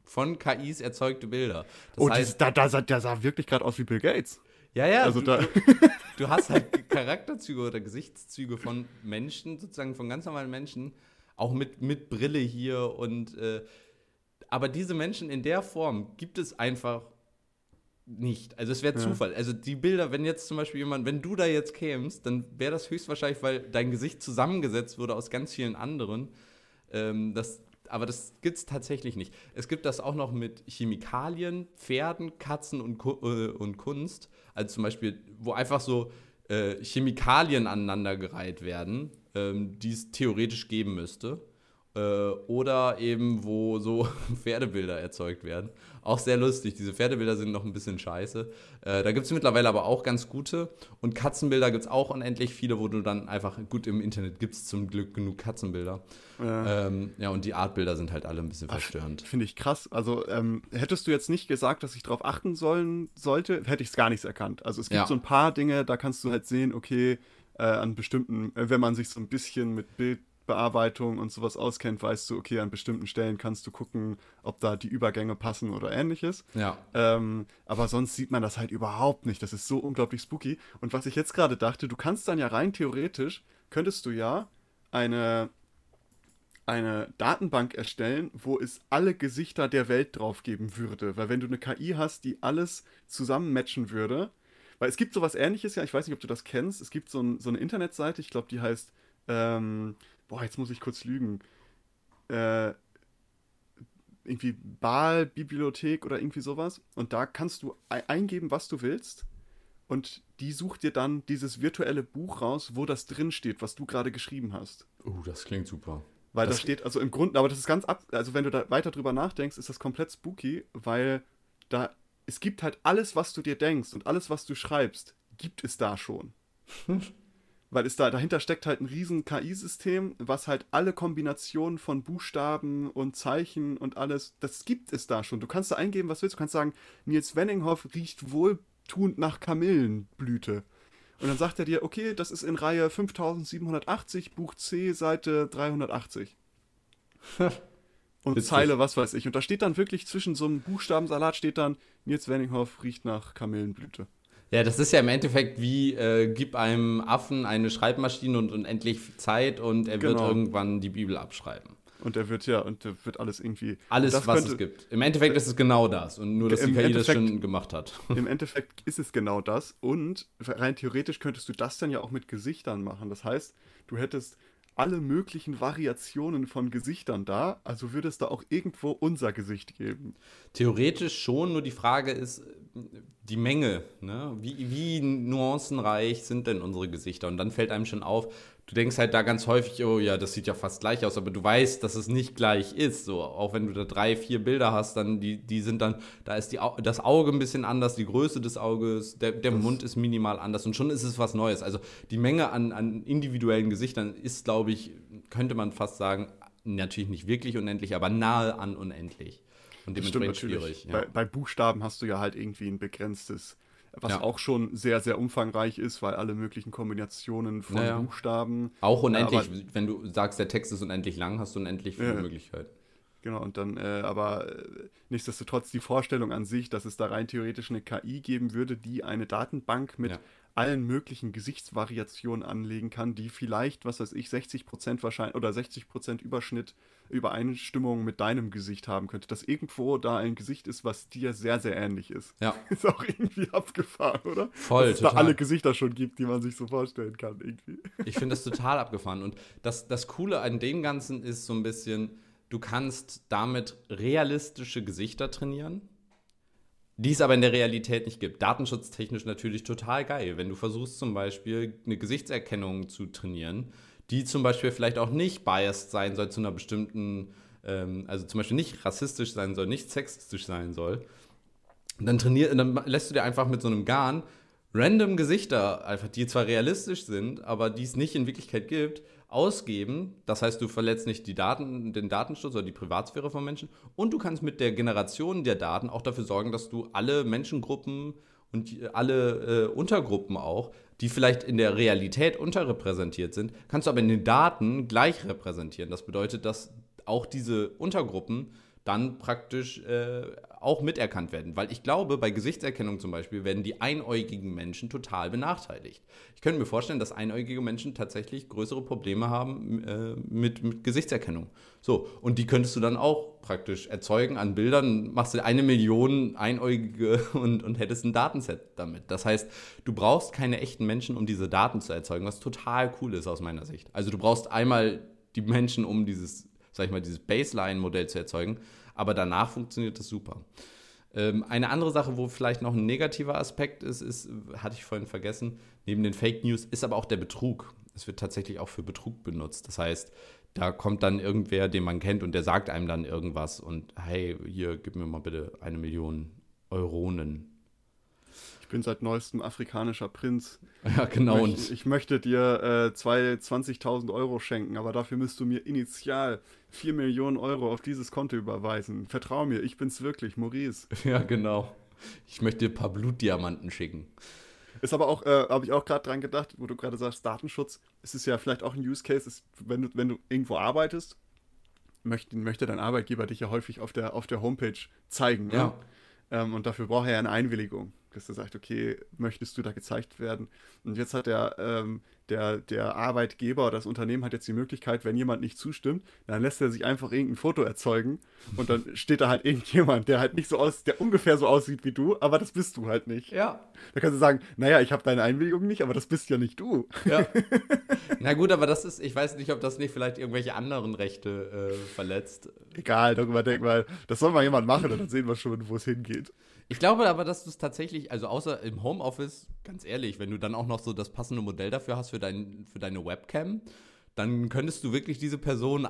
von KIs erzeugte Bilder. Das oh, heißt, das, da, da, der sah wirklich gerade aus wie Bill Gates. Ja, ja. Also du, da. Du, du, hast halt Charakterzüge oder Gesichtszüge von Menschen, sozusagen von ganz normalen Menschen, auch mit, mit Brille hier und äh, aber diese Menschen in der Form gibt es einfach nicht. Also es wäre ja. Zufall. Also die Bilder, wenn jetzt zum Beispiel jemand, wenn du da jetzt kämst, dann wäre das höchstwahrscheinlich, weil dein Gesicht zusammengesetzt wurde aus ganz vielen anderen. Ähm, das, aber das gibt es tatsächlich nicht. Es gibt das auch noch mit Chemikalien, Pferden, Katzen und, äh, und Kunst. Also zum Beispiel, wo einfach so äh, Chemikalien aneinandergereiht werden, ähm, die es theoretisch geben müsste. Äh, oder eben, wo so Pferdebilder erzeugt werden. Auch sehr lustig. Diese Pferdebilder sind noch ein bisschen scheiße. Äh, da gibt es mittlerweile aber auch ganz gute. Und Katzenbilder gibt es auch unendlich viele, wo du dann einfach, gut, im Internet gibt es zum Glück genug Katzenbilder. Ja. Ähm, ja, und die Artbilder sind halt alle ein bisschen verstörend. Finde ich krass. Also ähm, hättest du jetzt nicht gesagt, dass ich darauf achten sollen sollte, hätte ich es gar nicht erkannt. Also es gibt ja. so ein paar Dinge, da kannst du halt sehen, okay, äh, an bestimmten, äh, wenn man sich so ein bisschen mit Bild Bearbeitung und sowas auskennt, weißt du, okay, an bestimmten Stellen kannst du gucken, ob da die Übergänge passen oder ähnliches. Ja. Ähm, aber sonst sieht man das halt überhaupt nicht. Das ist so unglaublich spooky. Und was ich jetzt gerade dachte, du kannst dann ja rein theoretisch, könntest du ja eine, eine Datenbank erstellen, wo es alle Gesichter der Welt drauf geben würde. Weil wenn du eine KI hast, die alles zusammenmatchen würde, weil es gibt sowas ähnliches ja, ich weiß nicht, ob du das kennst, es gibt so, ein, so eine Internetseite, ich glaube, die heißt ähm, boah, jetzt muss ich kurz lügen. Äh, irgendwie Baal-Bibliothek oder irgendwie sowas. Und da kannst du eingeben, was du willst. Und die sucht dir dann dieses virtuelle Buch raus, wo das drin steht, was du gerade geschrieben hast. Oh, das klingt super. Weil das, das steht, also im Grunde, aber das ist ganz ab, also wenn du da weiter drüber nachdenkst, ist das komplett spooky, weil da, es gibt halt alles, was du dir denkst und alles, was du schreibst, gibt es da schon. weil es da dahinter steckt halt ein riesen KI-System, was halt alle Kombinationen von Buchstaben und Zeichen und alles, das gibt es da schon. Du kannst da eingeben, was willst. Du kannst sagen, Nils Wenninghoff riecht wohltuend nach Kamillenblüte. Und dann sagt er dir, okay, das ist in Reihe 5780, Buch C, Seite 380. und Witzig. Zeile, was weiß ich. Und da steht dann wirklich zwischen so einem Buchstabensalat steht dann, Nils Wenninghoff riecht nach Kamillenblüte. Ja, das ist ja im Endeffekt wie, äh, gib einem Affen eine Schreibmaschine und unendlich Zeit und er genau. wird irgendwann die Bibel abschreiben. Und er wird ja, und er wird alles irgendwie. Alles, was könnte, es gibt. Im Endeffekt ist es genau das. Und nur, dass die KI das schon gemacht hat. Im Endeffekt ist es genau das. Und rein theoretisch könntest du das dann ja auch mit Gesichtern machen. Das heißt, du hättest alle möglichen Variationen von Gesichtern da, also würde es da auch irgendwo unser Gesicht geben. Theoretisch schon, nur die Frage ist die Menge. Ne? Wie, wie nuancenreich sind denn unsere Gesichter? Und dann fällt einem schon auf, du denkst halt da ganz häufig, oh ja, das sieht ja fast gleich aus, aber du weißt, dass es nicht gleich ist. So, auch wenn du da drei, vier Bilder hast, dann die, die sind dann, da ist die, das Auge ein bisschen anders, die Größe des Auges, der, der Mund ist minimal anders und schon ist es was Neues. Also die Menge an, an individuellen Gesichtern ist, glaube ich, könnte man fast sagen, natürlich nicht wirklich unendlich, aber nahe an unendlich. Und dementsprechend schwierig. Ja. Bei, bei Buchstaben hast du ja halt irgendwie ein begrenztes was ja. auch schon sehr, sehr umfangreich ist, weil alle möglichen Kombinationen von naja. Buchstaben. Auch unendlich, aber, wenn du sagst, der Text ist unendlich lang, hast du unendlich viele ja. Möglichkeiten. Genau, und dann, äh, aber äh, nichtsdestotrotz die Vorstellung an sich, dass es da rein theoretisch eine KI geben würde, die eine Datenbank mit ja allen möglichen Gesichtsvariationen anlegen kann, die vielleicht, was weiß ich, 60% wahrscheinlich oder 60% Überschnitt, Übereinstimmung mit deinem Gesicht haben könnte. Dass irgendwo da ein Gesicht ist, was dir sehr, sehr ähnlich ist. Ja. Ist auch irgendwie abgefahren, oder? Voll. Dass es total. da alle Gesichter schon gibt, die man sich so vorstellen kann, irgendwie. Ich finde das total abgefahren. Und das, das Coole an dem Ganzen ist so ein bisschen, du kannst damit realistische Gesichter trainieren die es aber in der Realität nicht gibt. Datenschutztechnisch natürlich total geil, wenn du versuchst zum Beispiel eine Gesichtserkennung zu trainieren, die zum Beispiel vielleicht auch nicht biased sein soll zu einer bestimmten ähm, also zum Beispiel nicht rassistisch sein soll, nicht sexistisch sein soll, dann trainier, dann lässt du dir einfach mit so einem Garn random Gesichter, einfach die zwar realistisch sind, aber die es nicht in Wirklichkeit gibt, ausgeben. Das heißt, du verletzt nicht die Daten, den Datenschutz oder die Privatsphäre von Menschen. Und du kannst mit der Generation der Daten auch dafür sorgen, dass du alle Menschengruppen und alle äh, Untergruppen auch, die vielleicht in der Realität unterrepräsentiert sind, kannst du aber in den Daten gleich repräsentieren. Das bedeutet, dass auch diese Untergruppen dann praktisch äh, auch miterkannt werden. Weil ich glaube, bei Gesichtserkennung zum Beispiel werden die einäugigen Menschen total benachteiligt. Ich könnte mir vorstellen, dass einäugige Menschen tatsächlich größere Probleme haben äh, mit, mit Gesichtserkennung. So, und die könntest du dann auch praktisch erzeugen an Bildern, machst du eine Million Einäugige und, und hättest ein Datenset damit. Das heißt, du brauchst keine echten Menschen, um diese Daten zu erzeugen, was total cool ist aus meiner Sicht. Also du brauchst einmal die Menschen, um dieses sag ich mal, dieses Baseline-Modell zu erzeugen. Aber danach funktioniert das super. Ähm, eine andere Sache, wo vielleicht noch ein negativer Aspekt ist, ist, hatte ich vorhin vergessen, neben den Fake News ist aber auch der Betrug. Es wird tatsächlich auch für Betrug benutzt. Das heißt, da kommt dann irgendwer, den man kennt und der sagt einem dann irgendwas und hey, hier, gib mir mal bitte eine Million Euronen bin seit neuestem afrikanischer Prinz. Ja, genau. Ich, möchte, ich möchte dir äh, 20.000 Euro schenken, aber dafür müsst du mir initial 4 Millionen Euro auf dieses Konto überweisen. Vertrau mir, ich bin's wirklich, Maurice. Ja, genau. Ich möchte dir ein paar Blutdiamanten schicken. Ist aber auch, äh, habe ich auch gerade dran gedacht, wo du gerade sagst, Datenschutz. Es ist ja vielleicht auch ein Use Case, ist, wenn, du, wenn du irgendwo arbeitest, möchte, möchte dein Arbeitgeber dich ja häufig auf der, auf der Homepage zeigen. Ne? Ja. Ähm, und dafür braucht er ja eine Einwilligung dass er sagt, okay, möchtest du da gezeigt werden? Und jetzt hat der, ähm, der, der Arbeitgeber oder das Unternehmen hat jetzt die Möglichkeit, wenn jemand nicht zustimmt, dann lässt er sich einfach irgendein Foto erzeugen und dann steht da halt irgendjemand, der halt nicht so aus, der ungefähr so aussieht wie du, aber das bist du halt nicht. Ja. Da kannst du sagen, naja, ich habe deine Einwilligung nicht, aber das bist ja nicht du. Ja. Na gut, aber das ist, ich weiß nicht, ob das nicht vielleicht irgendwelche anderen Rechte äh, verletzt. Egal, darüber denk mal, das soll mal jemand machen und dann sehen wir schon, wo es hingeht. Ich glaube aber, dass du es tatsächlich, also außer im Homeoffice, ganz ehrlich, wenn du dann auch noch so das passende Modell dafür hast für, dein, für deine Webcam, dann könntest du wirklich diese Person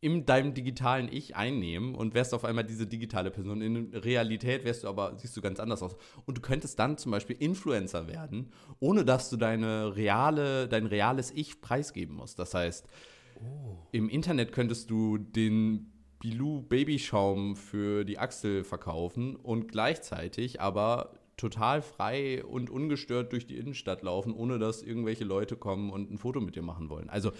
in deinem digitalen Ich einnehmen und wärst auf einmal diese digitale Person. In Realität wärst du aber, siehst du ganz anders aus. Und du könntest dann zum Beispiel Influencer werden, ohne dass du deine reale, dein reales Ich preisgeben musst. Das heißt, oh. im Internet könntest du den Bilou Babyschaum für die Achsel verkaufen und gleichzeitig aber total frei und ungestört durch die Innenstadt laufen, ohne dass irgendwelche Leute kommen und ein Foto mit dir machen wollen. Also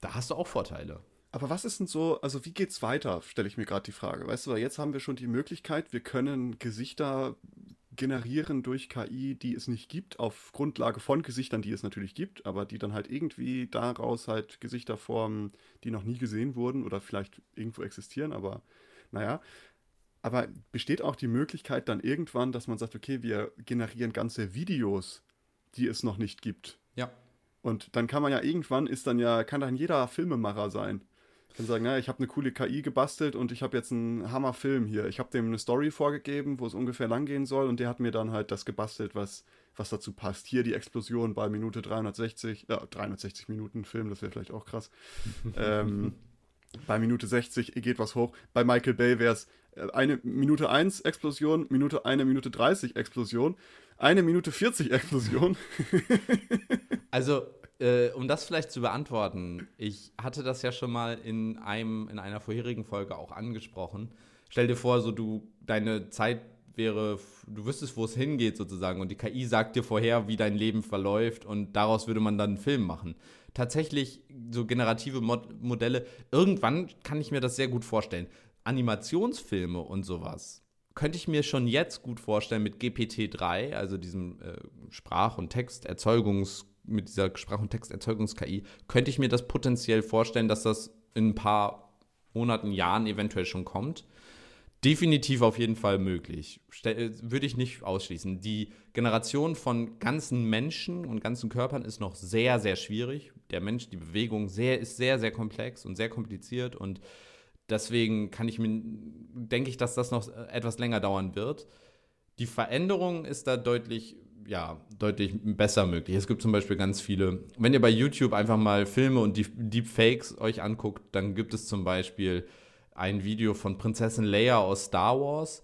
da hast du auch Vorteile. Aber was ist denn so, also wie geht's weiter, stelle ich mir gerade die Frage. Weißt du, weil jetzt haben wir schon die Möglichkeit, wir können Gesichter generieren durch KI, die es nicht gibt, auf Grundlage von Gesichtern, die es natürlich gibt, aber die dann halt irgendwie daraus halt Gesichter formen, die noch nie gesehen wurden oder vielleicht irgendwo existieren, aber naja. Aber besteht auch die Möglichkeit dann irgendwann, dass man sagt, okay, wir generieren ganze Videos, die es noch nicht gibt. Ja. Und dann kann man ja irgendwann ist dann ja, kann dann jeder Filmemacher sein kann sagen, ja, ich habe eine coole KI gebastelt und ich habe jetzt einen Hammerfilm hier. Ich habe dem eine Story vorgegeben, wo es ungefähr lang gehen soll und der hat mir dann halt das gebastelt, was, was dazu passt. Hier die Explosion bei Minute 360, äh, 360 Minuten Film, das wäre vielleicht auch krass. ähm, bei Minute 60 geht was hoch. Bei Michael Bay wäre es äh, eine Minute 1 Explosion, Minute 1 Minute 30 Explosion, eine Minute 40 Explosion. also äh, um das vielleicht zu beantworten, ich hatte das ja schon mal in einem, in einer vorherigen Folge auch angesprochen. Stell dir vor, so du, deine Zeit wäre, du wüsstest, wo es hingeht sozusagen und die KI sagt dir vorher, wie dein Leben verläuft und daraus würde man dann einen Film machen. Tatsächlich so generative Mod Modelle, irgendwann kann ich mir das sehr gut vorstellen. Animationsfilme und sowas könnte ich mir schon jetzt gut vorstellen mit GPT-3, also diesem äh, Sprach- und Texterzeugungs- mit dieser Sprach- und Texterzeugungs-KI, könnte ich mir das potenziell vorstellen, dass das in ein paar Monaten, Jahren eventuell schon kommt. Definitiv auf jeden Fall möglich. würde ich nicht ausschließen. Die Generation von ganzen Menschen und ganzen Körpern ist noch sehr, sehr schwierig. Der Mensch, die Bewegung sehr, ist sehr, sehr komplex und sehr kompliziert und deswegen kann ich mir, denke ich, dass das noch etwas länger dauern wird. Die Veränderung ist da deutlich ja, deutlich besser möglich. Es gibt zum Beispiel ganz viele, wenn ihr bei YouTube einfach mal Filme und Deepfakes euch anguckt, dann gibt es zum Beispiel ein Video von Prinzessin Leia aus Star Wars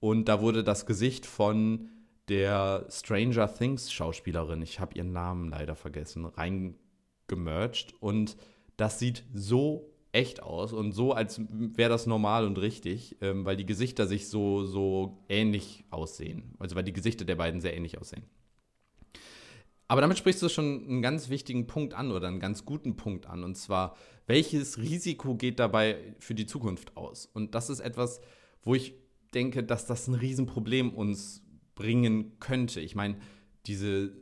und da wurde das Gesicht von der Stranger Things Schauspielerin, ich habe ihren Namen leider vergessen, reingemerged und das sieht so echt aus und so, als wäre das normal und richtig, ähm, weil die Gesichter sich so, so ähnlich aussehen. Also weil die Gesichter der beiden sehr ähnlich aussehen. Aber damit sprichst du schon einen ganz wichtigen Punkt an oder einen ganz guten Punkt an. Und zwar, welches Risiko geht dabei für die Zukunft aus? Und das ist etwas, wo ich denke, dass das ein Riesenproblem uns bringen könnte. Ich meine, diese,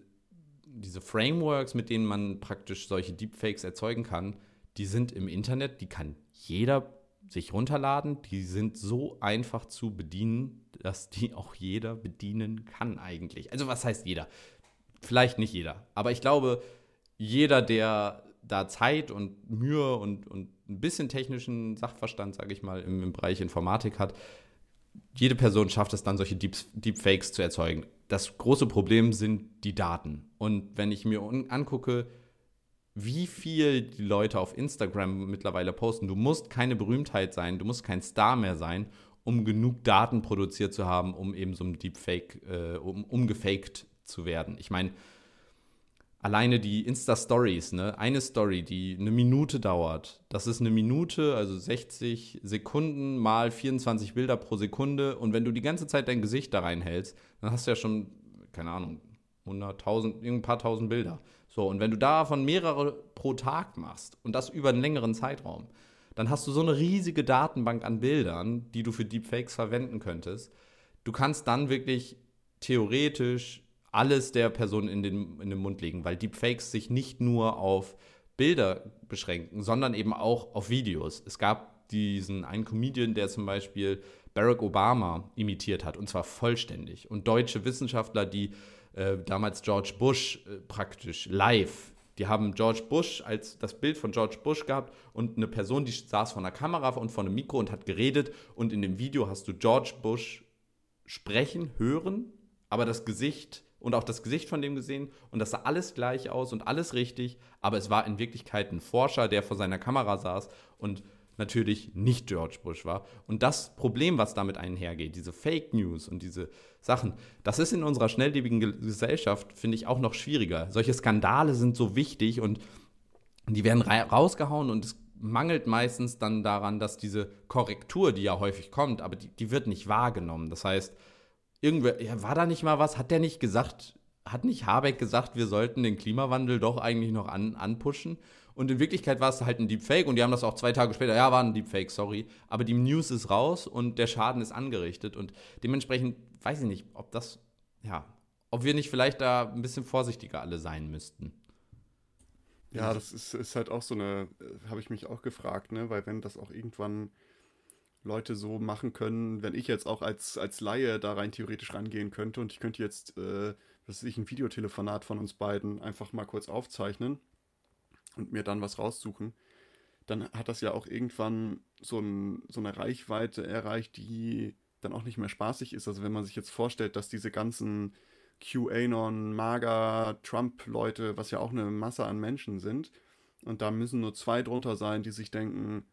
diese Frameworks, mit denen man praktisch solche Deepfakes erzeugen kann, die sind im Internet, die kann jeder sich runterladen. Die sind so einfach zu bedienen, dass die auch jeder bedienen kann eigentlich. Also was heißt jeder? Vielleicht nicht jeder, aber ich glaube, jeder, der da Zeit und Mühe und, und ein bisschen technischen Sachverstand, sage ich mal, im, im, Bereich Informatik hat, jede Person schafft es dann, solche Deep, Deepfakes zu erzeugen. Das große Problem sind die Daten. Und wenn ich mir angucke, wie viel die Leute auf Instagram mittlerweile posten, du musst keine Berühmtheit sein, du musst kein Star mehr sein, um genug Daten produziert zu haben, um eben so ein Deepfake, äh, um, um gefaked zu werden. Ich meine, alleine die Insta-Stories, ne? eine Story, die eine Minute dauert, das ist eine Minute, also 60 Sekunden mal 24 Bilder pro Sekunde. Und wenn du die ganze Zeit dein Gesicht da reinhältst, dann hast du ja schon, keine Ahnung, 100.000, ein paar tausend Bilder. So, und wenn du davon mehrere pro Tag machst und das über einen längeren Zeitraum, dann hast du so eine riesige Datenbank an Bildern, die du für Deepfakes verwenden könntest. Du kannst dann wirklich theoretisch alles der Person in den, in den Mund legen, weil Deepfakes sich nicht nur auf Bilder beschränken, sondern eben auch auf Videos. Es gab diesen einen Comedian, der zum Beispiel Barack Obama imitiert hat, und zwar vollständig. Und deutsche Wissenschaftler, die äh, damals George Bush äh, praktisch live, die haben George Bush als das Bild von George Bush gehabt und eine Person, die saß vor einer Kamera und vor einem Mikro und hat geredet. Und in dem Video hast du George Bush sprechen, hören, aber das Gesicht und auch das Gesicht von dem gesehen. Und das sah alles gleich aus und alles richtig, aber es war in Wirklichkeit ein Forscher, der vor seiner Kamera saß und natürlich nicht George Bush war. Und das Problem, was damit einhergeht, diese Fake News und diese Sachen, das ist in unserer schnelllebigen Gesellschaft, finde ich, auch noch schwieriger. Solche Skandale sind so wichtig und die werden rausgehauen und es mangelt meistens dann daran, dass diese Korrektur, die ja häufig kommt, aber die, die wird nicht wahrgenommen. Das heißt, irgendwer, ja, war da nicht mal was? Hat der nicht gesagt, hat nicht Habeck gesagt, wir sollten den Klimawandel doch eigentlich noch an, anpushen? Und in Wirklichkeit war es halt ein Deepfake und die haben das auch zwei Tage später, ja, war ein Deepfake, sorry. Aber die News ist raus und der Schaden ist angerichtet. Und dementsprechend weiß ich nicht, ob das, ja, ob wir nicht vielleicht da ein bisschen vorsichtiger alle sein müssten. Ja, das ist, ist halt auch so eine, äh, habe ich mich auch gefragt, ne? Weil wenn das auch irgendwann Leute so machen können, wenn ich jetzt auch als, als Laie da rein theoretisch rangehen könnte und ich könnte jetzt, äh, was weiß ich, ein Videotelefonat von uns beiden einfach mal kurz aufzeichnen und mir dann was raussuchen, dann hat das ja auch irgendwann so, ein, so eine Reichweite erreicht, die dann auch nicht mehr spaßig ist. Also wenn man sich jetzt vorstellt, dass diese ganzen QAnon, MAGA, Trump-Leute, was ja auch eine Masse an Menschen sind, und da müssen nur zwei drunter sein, die sich denken,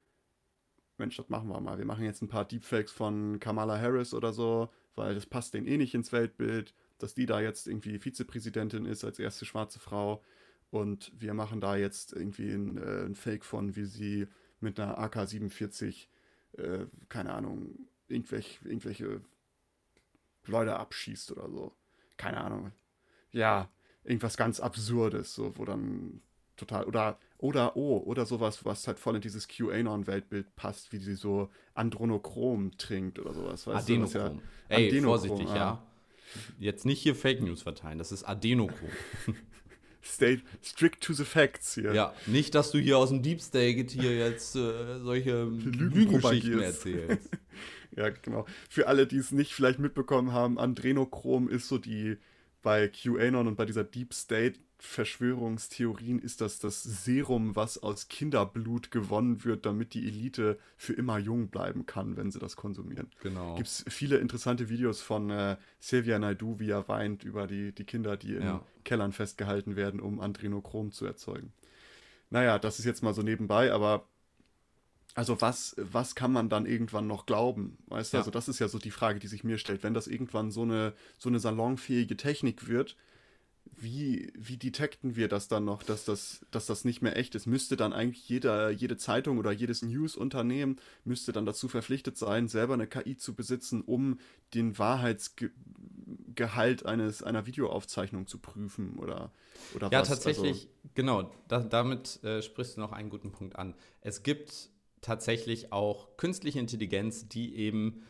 Mensch, das machen wir mal. Wir machen jetzt ein paar Deepfakes von Kamala Harris oder so, weil das passt denen eh nicht ins Weltbild, dass die da jetzt irgendwie Vizepräsidentin ist als erste schwarze Frau. Und wir machen da jetzt irgendwie ein, äh, ein Fake von, wie sie mit einer AK-47, äh, keine Ahnung, irgendwelche, irgendwelche Leute abschießt oder so. Keine Ahnung. Ja, irgendwas ganz Absurdes, so, wo dann total, oder, oder, oh, oder sowas, was halt voll in dieses QAnon-Weltbild passt, wie sie so Andronochrom trinkt oder sowas. Weißt Adenochrom. Du, ja, Ey, Adenochrom, vorsichtig, ah. ja. Jetzt nicht hier Fake News verteilen, das ist Adenochrom. Stay strict to the facts hier. Ja, nicht, dass du hier aus dem Deep State hier jetzt äh, solche Lügengeschichten erzählst. ja, genau. Für alle, die es nicht vielleicht mitbekommen haben, Adrenochrom ist so die bei QAnon und bei dieser Deep State Verschwörungstheorien ist das das Serum, was aus Kinderblut gewonnen wird, damit die Elite für immer jung bleiben kann, wenn sie das konsumieren. Genau. Gibt es viele interessante Videos von äh, Xavier Naidu, wie er weint über die, die Kinder, die in ja. Kellern festgehalten werden, um Adrenochrom zu erzeugen. Naja, das ist jetzt mal so nebenbei, aber Also was, was kann man dann irgendwann noch glauben? Weißt du, ja. also das ist ja so die Frage, die sich mir stellt. Wenn das irgendwann so eine, so eine salonfähige Technik wird, wie, wie detekten wir das dann noch, dass das, dass das nicht mehr echt ist? Müsste dann eigentlich jeder, jede Zeitung oder jedes News-Unternehmen müsste dann dazu verpflichtet sein, selber eine KI zu besitzen, um den Wahrheitsgehalt eines, einer Videoaufzeichnung zu prüfen oder, oder ja, was? Ja, tatsächlich, also, genau. Da, damit äh, sprichst du noch einen guten Punkt an. Es gibt tatsächlich auch künstliche Intelligenz, die eben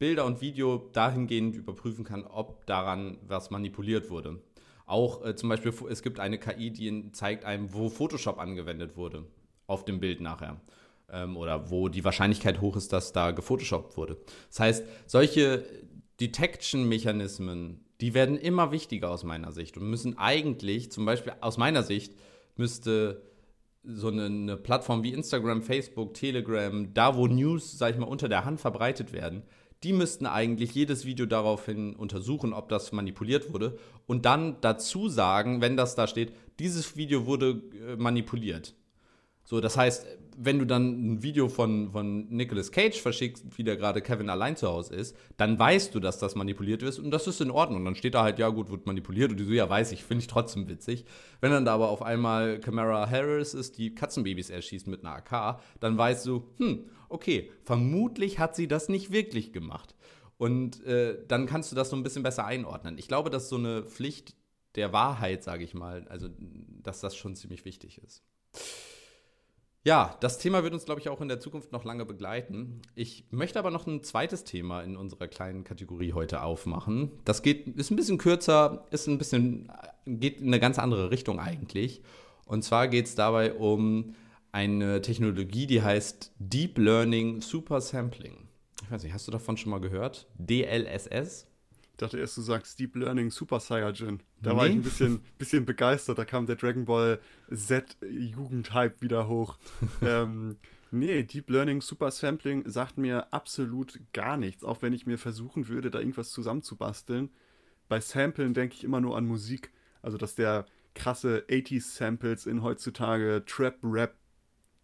Bilder und Video dahingehend überprüfen kann, ob daran was manipuliert wurde. Auch äh, zum Beispiel, es gibt eine KI, die zeigt einem, wo Photoshop angewendet wurde auf dem Bild nachher. Ähm, oder wo die Wahrscheinlichkeit hoch ist, dass da gefotoshoppt wurde. Das heißt, solche Detection-Mechanismen, die werden immer wichtiger aus meiner Sicht und müssen eigentlich, zum Beispiel aus meiner Sicht, müsste so eine, eine, Plattform wie Instagram, Facebook, Telegram, da wo News, sag ich mal, unter der Hand verbreitet werden, die müssten eigentlich jedes Video daraufhin untersuchen, ob das manipuliert wurde und dann dazu sagen, wenn das da steht, dieses Video wurde äh, manipuliert. So, das heißt, wenn du dann ein Video von, von Nicolas Cage verschickst, wie der gerade Kevin allein zu Hause ist, dann weißt du, dass das manipuliert ist und das ist in Ordnung. Dann steht da halt, ja gut, wird manipuliert und du so, ja, weiß ich, finde ich trotzdem witzig. Wenn dann da aber auf einmal Camara Harris ist, die Katzenbabys erschießt mit einer AK, dann weißt du, hm, okay, vermutlich hat sie das nicht wirklich gemacht. Und äh, dann kannst du das so ein bisschen besser einordnen. Ich glaube, dass so eine Pflicht der Wahrheit, sage ich mal, also dass das schon ziemlich wichtig ist. Ja, das Thema wird uns, glaube ich, auch in der Zukunft noch lange begleiten. Ich möchte aber noch ein zweites Thema in unserer kleinen Kategorie heute aufmachen. Das geht, ist ein bisschen kürzer, ist ein bisschen, geht in eine ganz andere Richtung eigentlich. Und zwar geht es dabei um eine Technologie, die heißt Deep Learning Super Sampling. Ich weiß nicht, hast du davon schon mal gehört? DLSS? Dachte erst, du sagst Deep Learning Super Saiyajin. Da nee. war ich ein bisschen, bisschen begeistert. Da kam der Dragon Ball Z Jugendhype wieder hoch. ähm, nee, Deep Learning Super Sampling sagt mir absolut gar nichts. Auch wenn ich mir versuchen würde, da irgendwas zusammenzubasteln. Bei Samplen denke ich immer nur an Musik. Also, dass der krasse 80s Samples in heutzutage Trap-Rap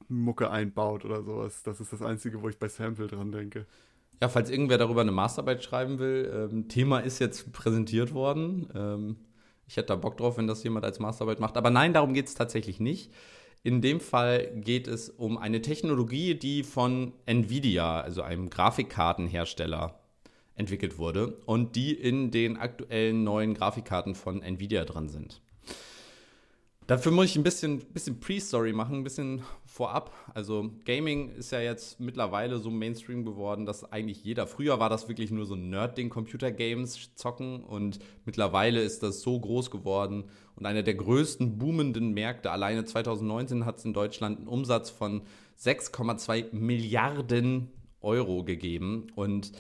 Mucke einbaut oder sowas. Das ist das Einzige, wo ich bei Sample dran denke. Ja, falls irgendwer darüber eine Masterarbeit schreiben will, ähm, Thema ist jetzt präsentiert worden. Ähm, ich hätte da Bock drauf, wenn das jemand als Masterarbeit macht. Aber nein, darum geht es tatsächlich nicht. In dem Fall geht es um eine Technologie, die von Nvidia, also einem Grafikkartenhersteller, entwickelt wurde und die in den aktuellen neuen Grafikkarten von Nvidia drin sind. Dafür muss ich ein bisschen, bisschen Pre-Story machen, ein bisschen vorab. Also Gaming ist ja jetzt mittlerweile so Mainstream geworden, dass eigentlich jeder, früher war das wirklich nur so ein Nerd-Ding, Computer-Games zocken und mittlerweile ist das so groß geworden und einer der größten boomenden Märkte. Alleine 2019 hat es in Deutschland einen Umsatz von 6,2 Milliarden Euro gegeben und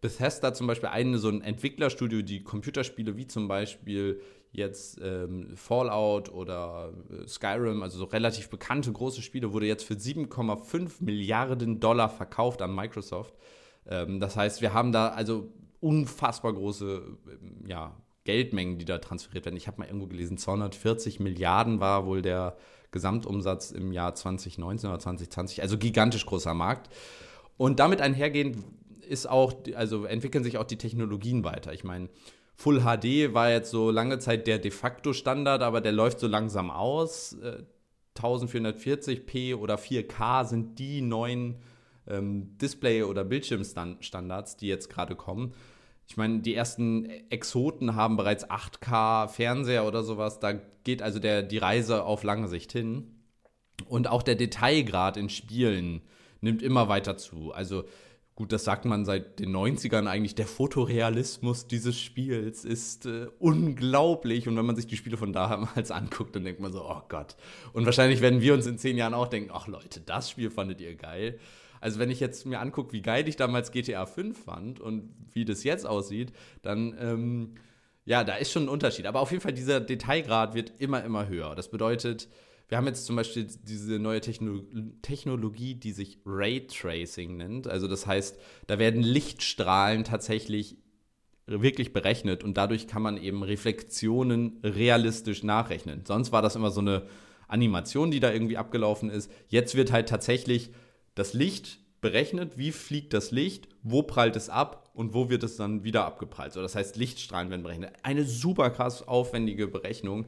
Bethesda zum Beispiel eine so ein Entwicklerstudio, die Computerspiele wie zum Beispiel jetzt ähm, Fallout oder äh, Skyrim, also so relativ bekannte große Spiele, wurde jetzt für 7,5 Milliarden Dollar verkauft an Microsoft. Ähm, das heißt, wir haben da also unfassbar große ähm, ja, Geldmengen, die da transferiert werden. Ich habe mal irgendwo gelesen, 240 Milliarden war wohl der Gesamtumsatz im Jahr 2019 oder 2020, also gigantisch großer Markt. Und damit einhergehend ist auch, also entwickeln sich auch die Technologien weiter. Ich meine, Full HD war jetzt so lange Zeit der de facto Standard, aber der läuft so langsam aus. 1440p äh, oder 4K sind die neuen ähm, Display- oder Bildschirmstandards, die jetzt gerade kommen. Ich meine, die ersten Exoten haben bereits 8K Fernseher oder sowas. Da geht also der, die Reise auf lange Sicht hin. Und auch der Detailgrad in Spielen nimmt immer weiter zu. Also gut, das sagt man seit den 90ern eigentlich, der Fotorealismus dieses Spiels ist äh, unglaublich. Und wenn man sich die Spiele von damals anguckt, dann denkt man so, oh Gott. Und wahrscheinlich werden wir uns in zehn Jahren auch denken, ach Leute, das Spiel fandet ihr geil. Also wenn ich jetzt mir angucke, wie geil ich damals GTA 5 fand und wie das jetzt aussieht, dann, ähm, ja, da ist schon ein Unterschied. Aber auf jeden Fall, dieser Detailgrad wird immer, immer höher. Das bedeutet, wir haben jetzt zum Beispiel diese neue Techno Technologie, die sich Raytracing nennt. Also das heißt, da werden Lichtstrahlen tatsächlich wirklich berechnet und dadurch kann man eben Reflexionen realistisch nachrechnen. Sonst war das immer so eine Animation, die da irgendwie abgelaufen ist. Jetzt wird halt tatsächlich das Licht berechnet, wie fliegt das Licht, wo prallt es ab und wo wird es dann wieder abgeprallt. So, das heißt, Lichtstrahlen werden berechnet. Eine super krass aufwendige Berechnung.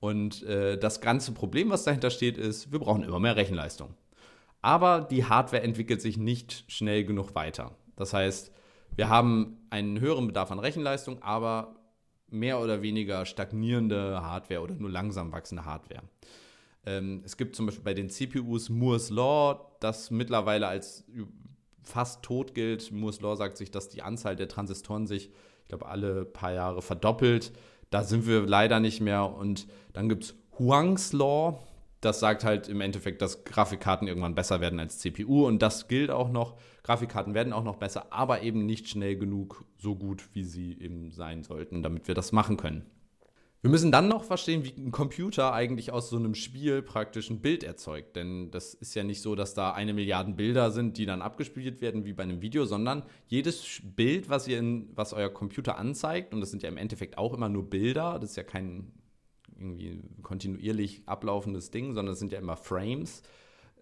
Und äh, das ganze Problem, was dahinter steht, ist, wir brauchen immer mehr Rechenleistung. Aber die Hardware entwickelt sich nicht schnell genug weiter. Das heißt, wir haben einen höheren Bedarf an Rechenleistung, aber mehr oder weniger stagnierende Hardware oder nur langsam wachsende Hardware. Ähm, es gibt zum Beispiel bei den CPUs Moore's Law, das mittlerweile als fast tot gilt. Moore's Law sagt sich, dass die Anzahl der Transistoren sich, ich glaube, alle paar Jahre verdoppelt. Da sind wir leider nicht mehr. Und dann gibt es Huang's Law, das sagt halt im Endeffekt, dass Grafikkarten irgendwann besser werden als CPU und das gilt auch noch. Grafikkarten werden auch noch besser, aber eben nicht schnell genug so gut, wie sie eben sein sollten, damit wir das machen können. Wir müssen dann noch verstehen, wie ein Computer eigentlich aus so einem Spiel praktisch ein Bild erzeugt. Denn das ist ja nicht so, dass da eine Milliarde Bilder sind, die dann abgespielt werden wie bei einem Video, sondern jedes Bild, was, ihr in, was euer Computer anzeigt, und das sind ja im Endeffekt auch immer nur Bilder, das ist ja kein irgendwie kontinuierlich ablaufendes Ding, sondern es sind ja immer Frames.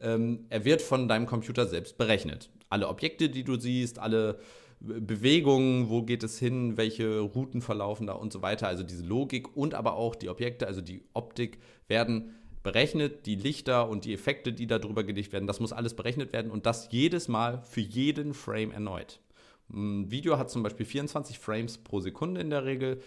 Ähm, er wird von deinem Computer selbst berechnet. Alle Objekte, die du siehst, alle Bewegungen, wo geht es hin, welche Routen verlaufen da und so weiter. Also diese Logik und aber auch die Objekte, also die Optik, werden berechnet. Die Lichter und die Effekte, die darüber gelegt werden, das muss alles berechnet werden und das jedes Mal für jeden Frame erneut. Ein Video hat zum Beispiel 24 Frames pro Sekunde in der Regel.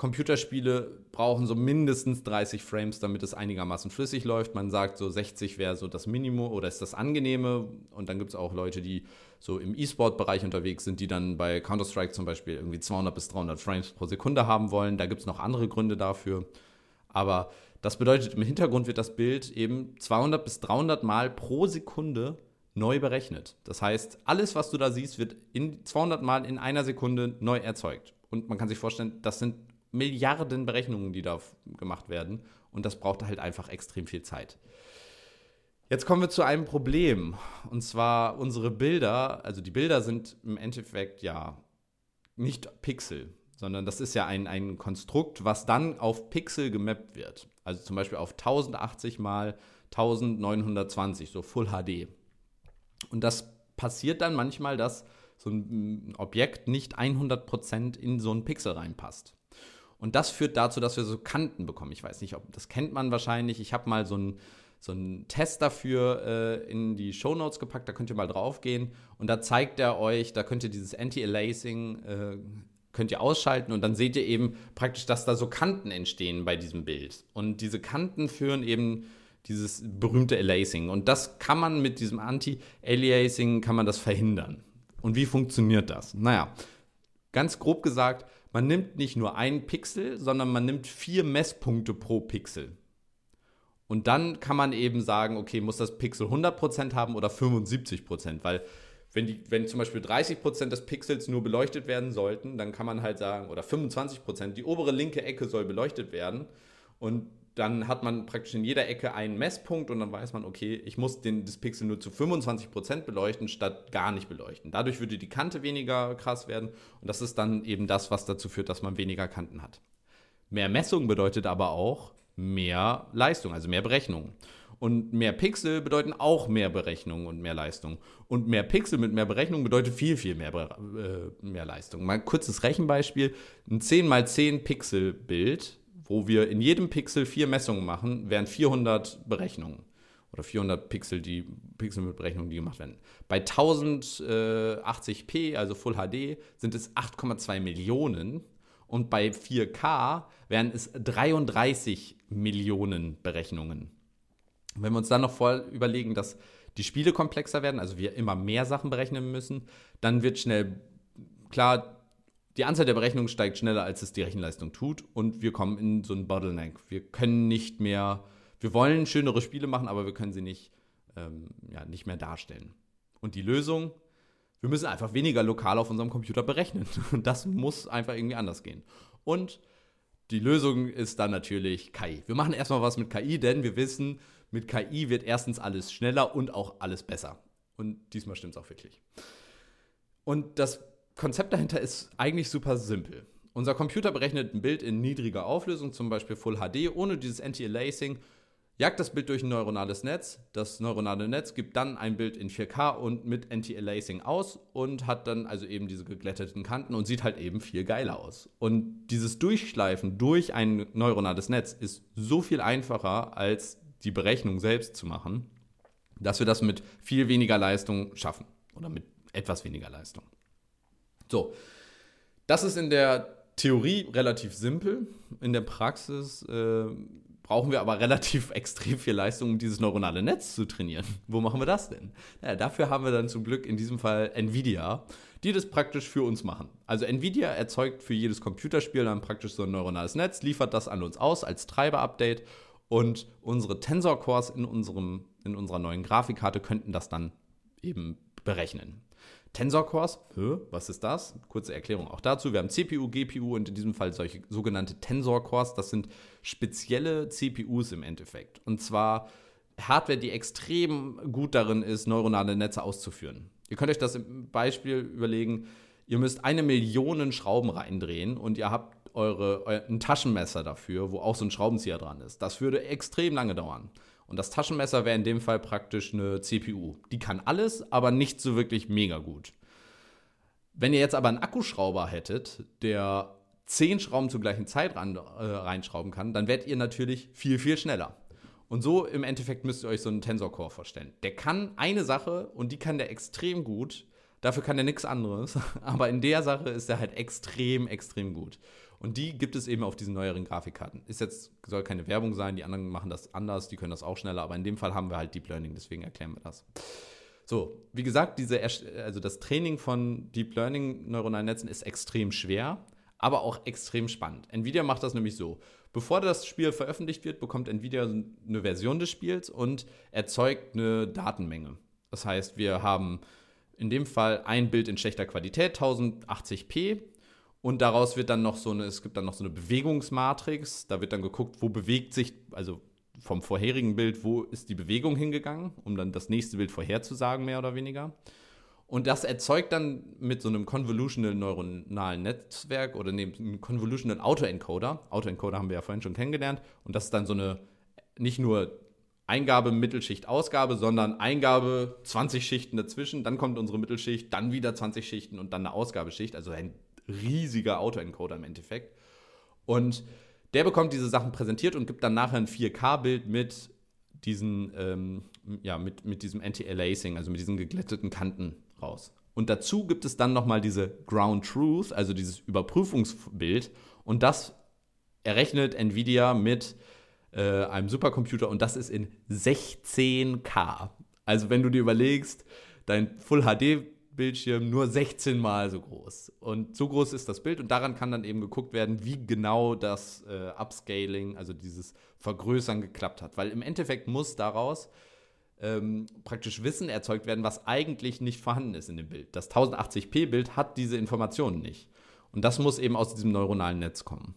Computerspiele brauchen so mindestens 30 Frames, damit es einigermaßen flüssig läuft. Man sagt, so 60 wäre so das Minimum oder ist das Angenehme. Und dann gibt es auch Leute, die so im E-Sport-Bereich unterwegs sind, die dann bei Counter-Strike zum Beispiel irgendwie 200 bis 300 Frames pro Sekunde haben wollen. Da gibt es noch andere Gründe dafür. Aber das bedeutet, im Hintergrund wird das Bild eben 200 bis 300 Mal pro Sekunde neu berechnet. Das heißt, alles, was du da siehst, wird in 200 Mal in einer Sekunde neu erzeugt. Und man kann sich vorstellen, das sind Milliarden Berechnungen, die da gemacht werden. Und das braucht halt einfach extrem viel Zeit. Jetzt kommen wir zu einem Problem. Und zwar unsere Bilder, also die Bilder sind im Endeffekt ja nicht Pixel, sondern das ist ja ein, ein Konstrukt, was dann auf Pixel gemappt wird. Also zum Beispiel auf 1080 mal 1920, so Full HD. Und das passiert dann manchmal, dass so ein Objekt nicht 100% in so einen Pixel reinpasst. Und das führt dazu, dass wir so Kanten bekommen. Ich weiß nicht, ob das kennt man wahrscheinlich. Ich habe mal so einen so Test dafür äh, in die Show Notes gepackt, da könnt ihr mal drauf gehen und da zeigt er euch, da könnt ihr dieses Anti-Aliasing äh, ausschalten und dann seht ihr eben praktisch, dass da so Kanten entstehen bei diesem Bild. Und diese Kanten führen eben dieses berühmte Aliasing. Und das kann man mit diesem Anti-Aliasing, kann man das verhindern. Und wie funktioniert das? Naja, ganz grob gesagt, man nimmt nicht nur einen Pixel, sondern man nimmt vier Messpunkte pro Pixel. Und dann kann man eben sagen, okay, muss das Pixel 100% haben oder 75%, weil wenn, die, wenn zum Beispiel 30% des Pixels nur beleuchtet werden sollten, dann kann man halt sagen, oder 25%, die obere linke Ecke soll beleuchtet werden. Und dann hat man praktisch in jeder Ecke einen Messpunkt und dann weiß man, okay, ich muss den, das Pixel nur zu 25% beleuchten, statt gar nicht beleuchten. Dadurch würde die Kante weniger krass werden und das ist dann eben das, was dazu führt, dass man weniger Kanten hat. Mehr Messung bedeutet aber auch mehr Leistung, also mehr Berechnungen. Und mehr Pixel bedeuten auch mehr Berechnungen und mehr Leistung. Und mehr Pixel mit mehr Berechnung bedeutet viel, viel mehr, äh, mehr Leistung. Mal ein kurzes Rechenbeispiel. Ein 10 x 10 Pixel Bild wo wir in jedem Pixel vier Messungen machen, wären 400 Berechnungen. Oder 400 Pixel, die Pixel mit Berechnungen, die gemacht werden. Bei 1080p, also Full HD, sind es 8,2 Millionen. Und bei 4K wären es 33 Millionen Berechnungen. Wenn wir uns dann noch voll überlegen, dass die Spiele komplexer werden, also wir immer mehr Sachen berechnen müssen, dann wird schnell klar, die Anzahl der Berechnungen steigt schneller, als es die Rechenleistung tut und wir kommen in so einen Bottleneck. Wir können nicht mehr, wir wollen schönere Spiele machen, aber wir können sie nicht, ähm, ja, nicht mehr darstellen. Und die Lösung, wir müssen einfach weniger lokal auf unserem Computer berechnen. Und das muss einfach irgendwie anders gehen. Und die Lösung ist dann natürlich KI. Wir machen erstmal was mit KI, denn wir wissen, mit KI wird erstens alles schneller und auch alles besser. Und diesmal stimmt es auch wirklich. Und das Konzept dahinter ist eigentlich super simpel. Unser Computer berechnet ein Bild in niedriger Auflösung, zum Beispiel Full HD, ohne dieses Anti-Aliasing. jagt das Bild durch ein neuronales Netz. Das neuronale Netz gibt dann ein Bild in 4K und mit Anti-Aliasing aus und hat dann also eben diese geglätteten Kanten und sieht halt eben viel geiler aus. Und dieses Durchschleifen durch ein neuronales Netz ist so viel einfacher als die Berechnung selbst zu machen, dass wir das mit viel weniger Leistung schaffen oder mit etwas weniger Leistung. So, das ist in der Theorie relativ simpel. In der Praxis äh, brauchen wir aber relativ extrem viel Leistung, um dieses neuronale Netz zu trainieren. Wo machen wir das denn? Naja, dafür haben wir dann zum Glück in diesem Fall Nvidia, die das praktisch für uns machen. Also Nvidia erzeugt für jedes Computerspiel dann praktisch so ein neuronales Netz, liefert das an uns aus als Treiber-Update und unsere Tensor-Cores in, in unserer neuen Grafikkarte könnten das dann eben berechnen. Tensor Cores, was ist das? Kurze Erklärung auch dazu. Wir haben CPU, GPU und in diesem Fall solche sogenannte Tensor Cores. Das sind spezielle CPUs im Endeffekt. Und zwar Hardware, die extrem gut darin ist, neuronale Netze auszuführen. Ihr könnt euch das im Beispiel überlegen. Ihr müsst eine Million Schrauben reindrehen und ihr habt eure, ein Taschenmesser dafür, wo auch so ein Schraubenzieher dran ist. Das würde extrem lange dauern. Und das Taschenmesser wäre in dem Fall praktisch eine CPU. Die kann alles, aber nicht so wirklich mega gut. Wenn ihr jetzt aber einen Akkuschrauber hättet, der zehn Schrauben zur gleichen Zeit ran, äh, reinschrauben kann, dann werdet ihr natürlich viel, viel schneller. Und so im Endeffekt müsst ihr euch so einen Tensor Core vorstellen. Der kann eine Sache und die kann der extrem gut. Dafür kann er nichts anderes. Aber in der Sache ist er halt extrem, extrem gut. Und die gibt es eben auf diesen neueren Grafikkarten. Ist jetzt, soll keine Werbung sein, die anderen machen das anders, die können das auch schneller, aber in dem Fall haben wir halt Deep Learning, deswegen erklären wir das. So, wie gesagt, diese, also das Training von Deep Learning neuronalen Netzen ist extrem schwer, aber auch extrem spannend. Nvidia macht das nämlich so. Bevor das Spiel veröffentlicht wird, bekommt Nvidia eine Version des Spiels und erzeugt eine Datenmenge. Das heißt, wir haben in dem Fall ein Bild in schlechter Qualität, 1080p, und daraus wird dann noch so eine, es gibt dann noch so eine Bewegungsmatrix. Da wird dann geguckt, wo bewegt sich, also vom vorherigen Bild, wo ist die Bewegung hingegangen, um dann das nächste Bild vorherzusagen, mehr oder weniger. Und das erzeugt dann mit so einem Convolutional neuronalen Netzwerk oder einem Convolutional Autoencoder. Autoencoder haben wir ja vorhin schon kennengelernt. Und das ist dann so eine, nicht nur Eingabe, Mittelschicht, Ausgabe, sondern Eingabe, 20 Schichten dazwischen, dann kommt unsere Mittelschicht, dann wieder 20 Schichten und dann eine Ausgabeschicht. Also ein riesiger Autoencoder im Endeffekt. Und der bekommt diese Sachen präsentiert und gibt dann nachher ein 4K-Bild mit diesen, ähm, ja, mit, mit diesem Anti-Aliasing, also mit diesen geglätteten Kanten raus. Und dazu gibt es dann nochmal diese Ground Truth, also dieses Überprüfungsbild. Und das errechnet Nvidia mit äh, einem Supercomputer und das ist in 16K. Also wenn du dir überlegst, dein Full HD Bildschirm nur 16 Mal so groß. Und so groß ist das Bild und daran kann dann eben geguckt werden, wie genau das äh, Upscaling, also dieses Vergrößern geklappt hat. Weil im Endeffekt muss daraus ähm, praktisch Wissen erzeugt werden, was eigentlich nicht vorhanden ist in dem Bild. Das 1080p-Bild hat diese Informationen nicht. Und das muss eben aus diesem neuronalen Netz kommen.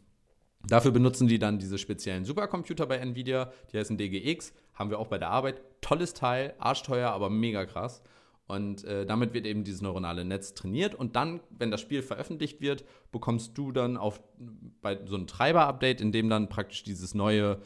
Dafür benutzen die dann diese speziellen Supercomputer bei Nvidia, die heißen DGX, haben wir auch bei der Arbeit. Tolles Teil, arschteuer, aber mega krass. Und äh, damit wird eben dieses neuronale Netz trainiert. Und dann, wenn das Spiel veröffentlicht wird, bekommst du dann auf, bei so einem Treiber-Update, in dem dann praktisch dieses neue,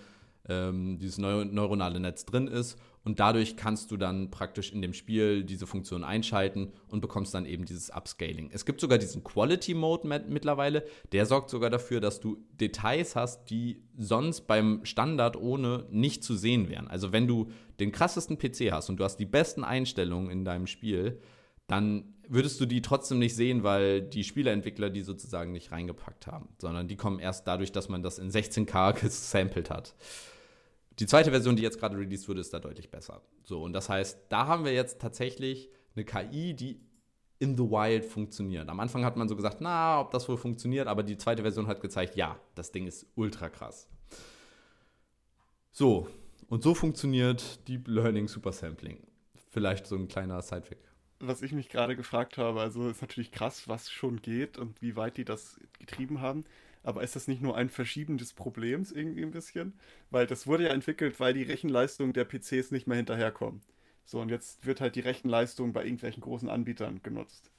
ähm, dieses neue neuronale Netz drin ist. Und dadurch kannst du dann praktisch in dem Spiel diese Funktion einschalten und bekommst dann eben dieses Upscaling. Es gibt sogar diesen Quality Mode mittlerweile. Der sorgt sogar dafür, dass du Details hast, die sonst beim Standard ohne nicht zu sehen wären. Also wenn du den krassesten PC hast und du hast die besten Einstellungen in deinem Spiel, dann würdest du die trotzdem nicht sehen, weil die Spieleentwickler die sozusagen nicht reingepackt haben, sondern die kommen erst dadurch, dass man das in 16K gesampelt hat. Die zweite Version, die jetzt gerade released wurde, ist da deutlich besser. So, und das heißt, da haben wir jetzt tatsächlich eine KI, die in the wild funktioniert. Am Anfang hat man so gesagt, na, ob das wohl funktioniert, aber die zweite Version hat gezeigt, ja, das Ding ist ultra krass. So, und so funktioniert Deep Learning Super Sampling. Vielleicht so ein kleiner Sidefact. Was ich mich gerade gefragt habe, also ist natürlich krass, was schon geht und wie weit die das getrieben haben. Aber ist das nicht nur ein Verschieben des Problems irgendwie ein bisschen? Weil das wurde ja entwickelt, weil die Rechenleistung der PCs nicht mehr hinterherkommen. So, und jetzt wird halt die Rechenleistung bei irgendwelchen großen Anbietern genutzt.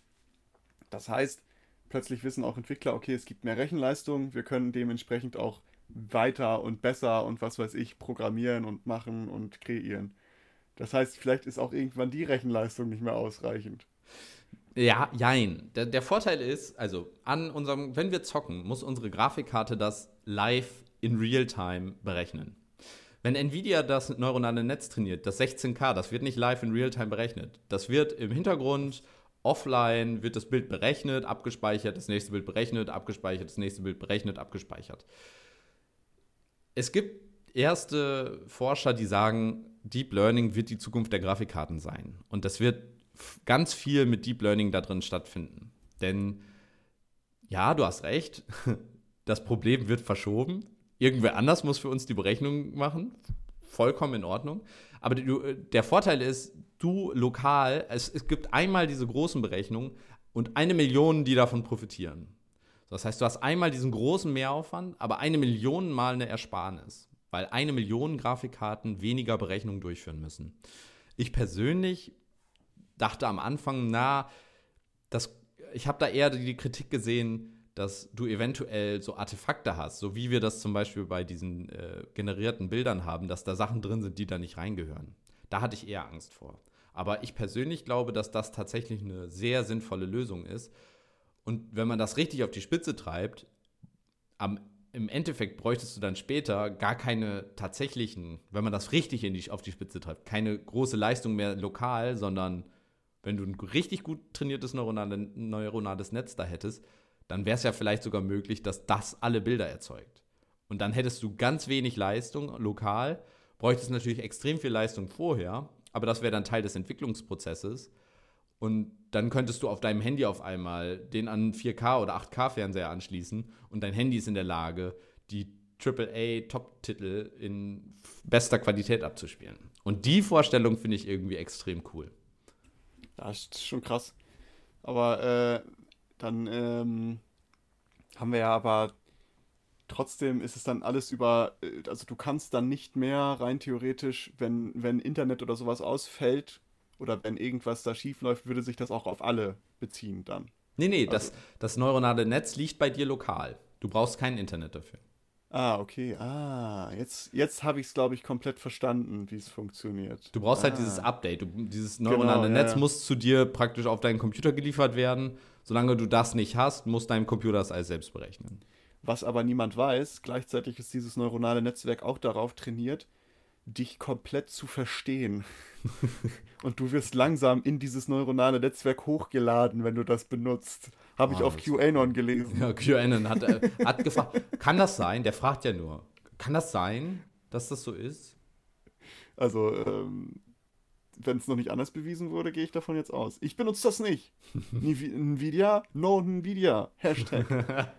Das heißt, plötzlich wissen auch Entwickler, okay, es gibt mehr Rechenleistung, wir können dementsprechend auch weiter und besser und was weiß ich programmieren und machen und kreieren. Das heißt, vielleicht ist auch irgendwann die Rechenleistung nicht mehr ausreichend. Ja, jein. Der, der Vorteil ist, also an unserem, wenn wir zocken, muss unsere Grafikkarte das live in Realtime berechnen. Wenn Nvidia das neuronale Netz trainiert, das 16K, das wird nicht live in Realtime berechnet. Das wird im Hintergrund offline, wird das Bild berechnet, abgespeichert, das nächste Bild berechnet, abgespeichert, das nächste Bild berechnet, abgespeichert. Es gibt erste Forscher, die sagen, Deep Learning wird die Zukunft der Grafikkarten sein. Und das wird ganz viel mit Deep Learning da drin stattfinden. Denn ja, du hast recht, das Problem wird verschoben. Irgendwer anders muss für uns die Berechnung machen. Vollkommen in Ordnung. Aber der Vorteil ist, du lokal, es, es gibt einmal diese großen Berechnungen und eine Million, die davon profitieren. Das heißt, du hast einmal diesen großen Mehraufwand, aber eine Million mal eine Ersparnis, weil eine Million Grafikkarten weniger Berechnungen durchführen müssen. Ich persönlich dachte am Anfang, na, das, ich habe da eher die Kritik gesehen, dass du eventuell so Artefakte hast, so wie wir das zum Beispiel bei diesen äh, generierten Bildern haben, dass da Sachen drin sind, die da nicht reingehören. Da hatte ich eher Angst vor. Aber ich persönlich glaube, dass das tatsächlich eine sehr sinnvolle Lösung ist. Und wenn man das richtig auf die Spitze treibt, am, im Endeffekt bräuchtest du dann später gar keine tatsächlichen, wenn man das richtig die, auf die Spitze treibt, keine große Leistung mehr lokal, sondern wenn du ein richtig gut trainiertes neuronale, neuronales Netz da hättest, dann wäre es ja vielleicht sogar möglich, dass das alle Bilder erzeugt. Und dann hättest du ganz wenig Leistung lokal, bräuchtest natürlich extrem viel Leistung vorher, aber das wäre dann Teil des Entwicklungsprozesses. Und dann könntest du auf deinem Handy auf einmal den an 4K oder 8K-Fernseher anschließen und dein Handy ist in der Lage, die AAA-Top-Titel in bester Qualität abzuspielen. Und die Vorstellung finde ich irgendwie extrem cool. Das ist schon krass. Aber äh, dann ähm, haben wir ja aber trotzdem ist es dann alles über, äh, also du kannst dann nicht mehr rein theoretisch, wenn, wenn Internet oder sowas ausfällt oder wenn irgendwas da schief läuft, würde sich das auch auf alle beziehen dann. Nee, nee, also, das, das neuronale Netz liegt bei dir lokal. Du brauchst kein Internet dafür. Ah, okay. Ah, jetzt, jetzt habe ich es, glaube ich, komplett verstanden, wie es funktioniert. Du brauchst halt ah. halt dieses Update. Du, dieses neuronale genau, Netz ja. muss zu dir praktisch auf deinen Computer geliefert werden. Solange du das nicht hast, muss dein Computer das alles selbst berechnen. Was aber niemand weiß, gleichzeitig ist dieses neuronale Netzwerk auch darauf trainiert, dich komplett zu verstehen. Und du wirst langsam in dieses neuronale Netzwerk hochgeladen, wenn du das benutzt. Habe ich oh, auf QAnon gelesen. Ja, QAnon hat, äh, hat gefragt, kann das sein? Der fragt ja nur, kann das sein, dass das so ist? Also, ähm, wenn es noch nicht anders bewiesen wurde, gehe ich davon jetzt aus. Ich benutze das nicht. Nvidia, no Nvidia. Hashtag.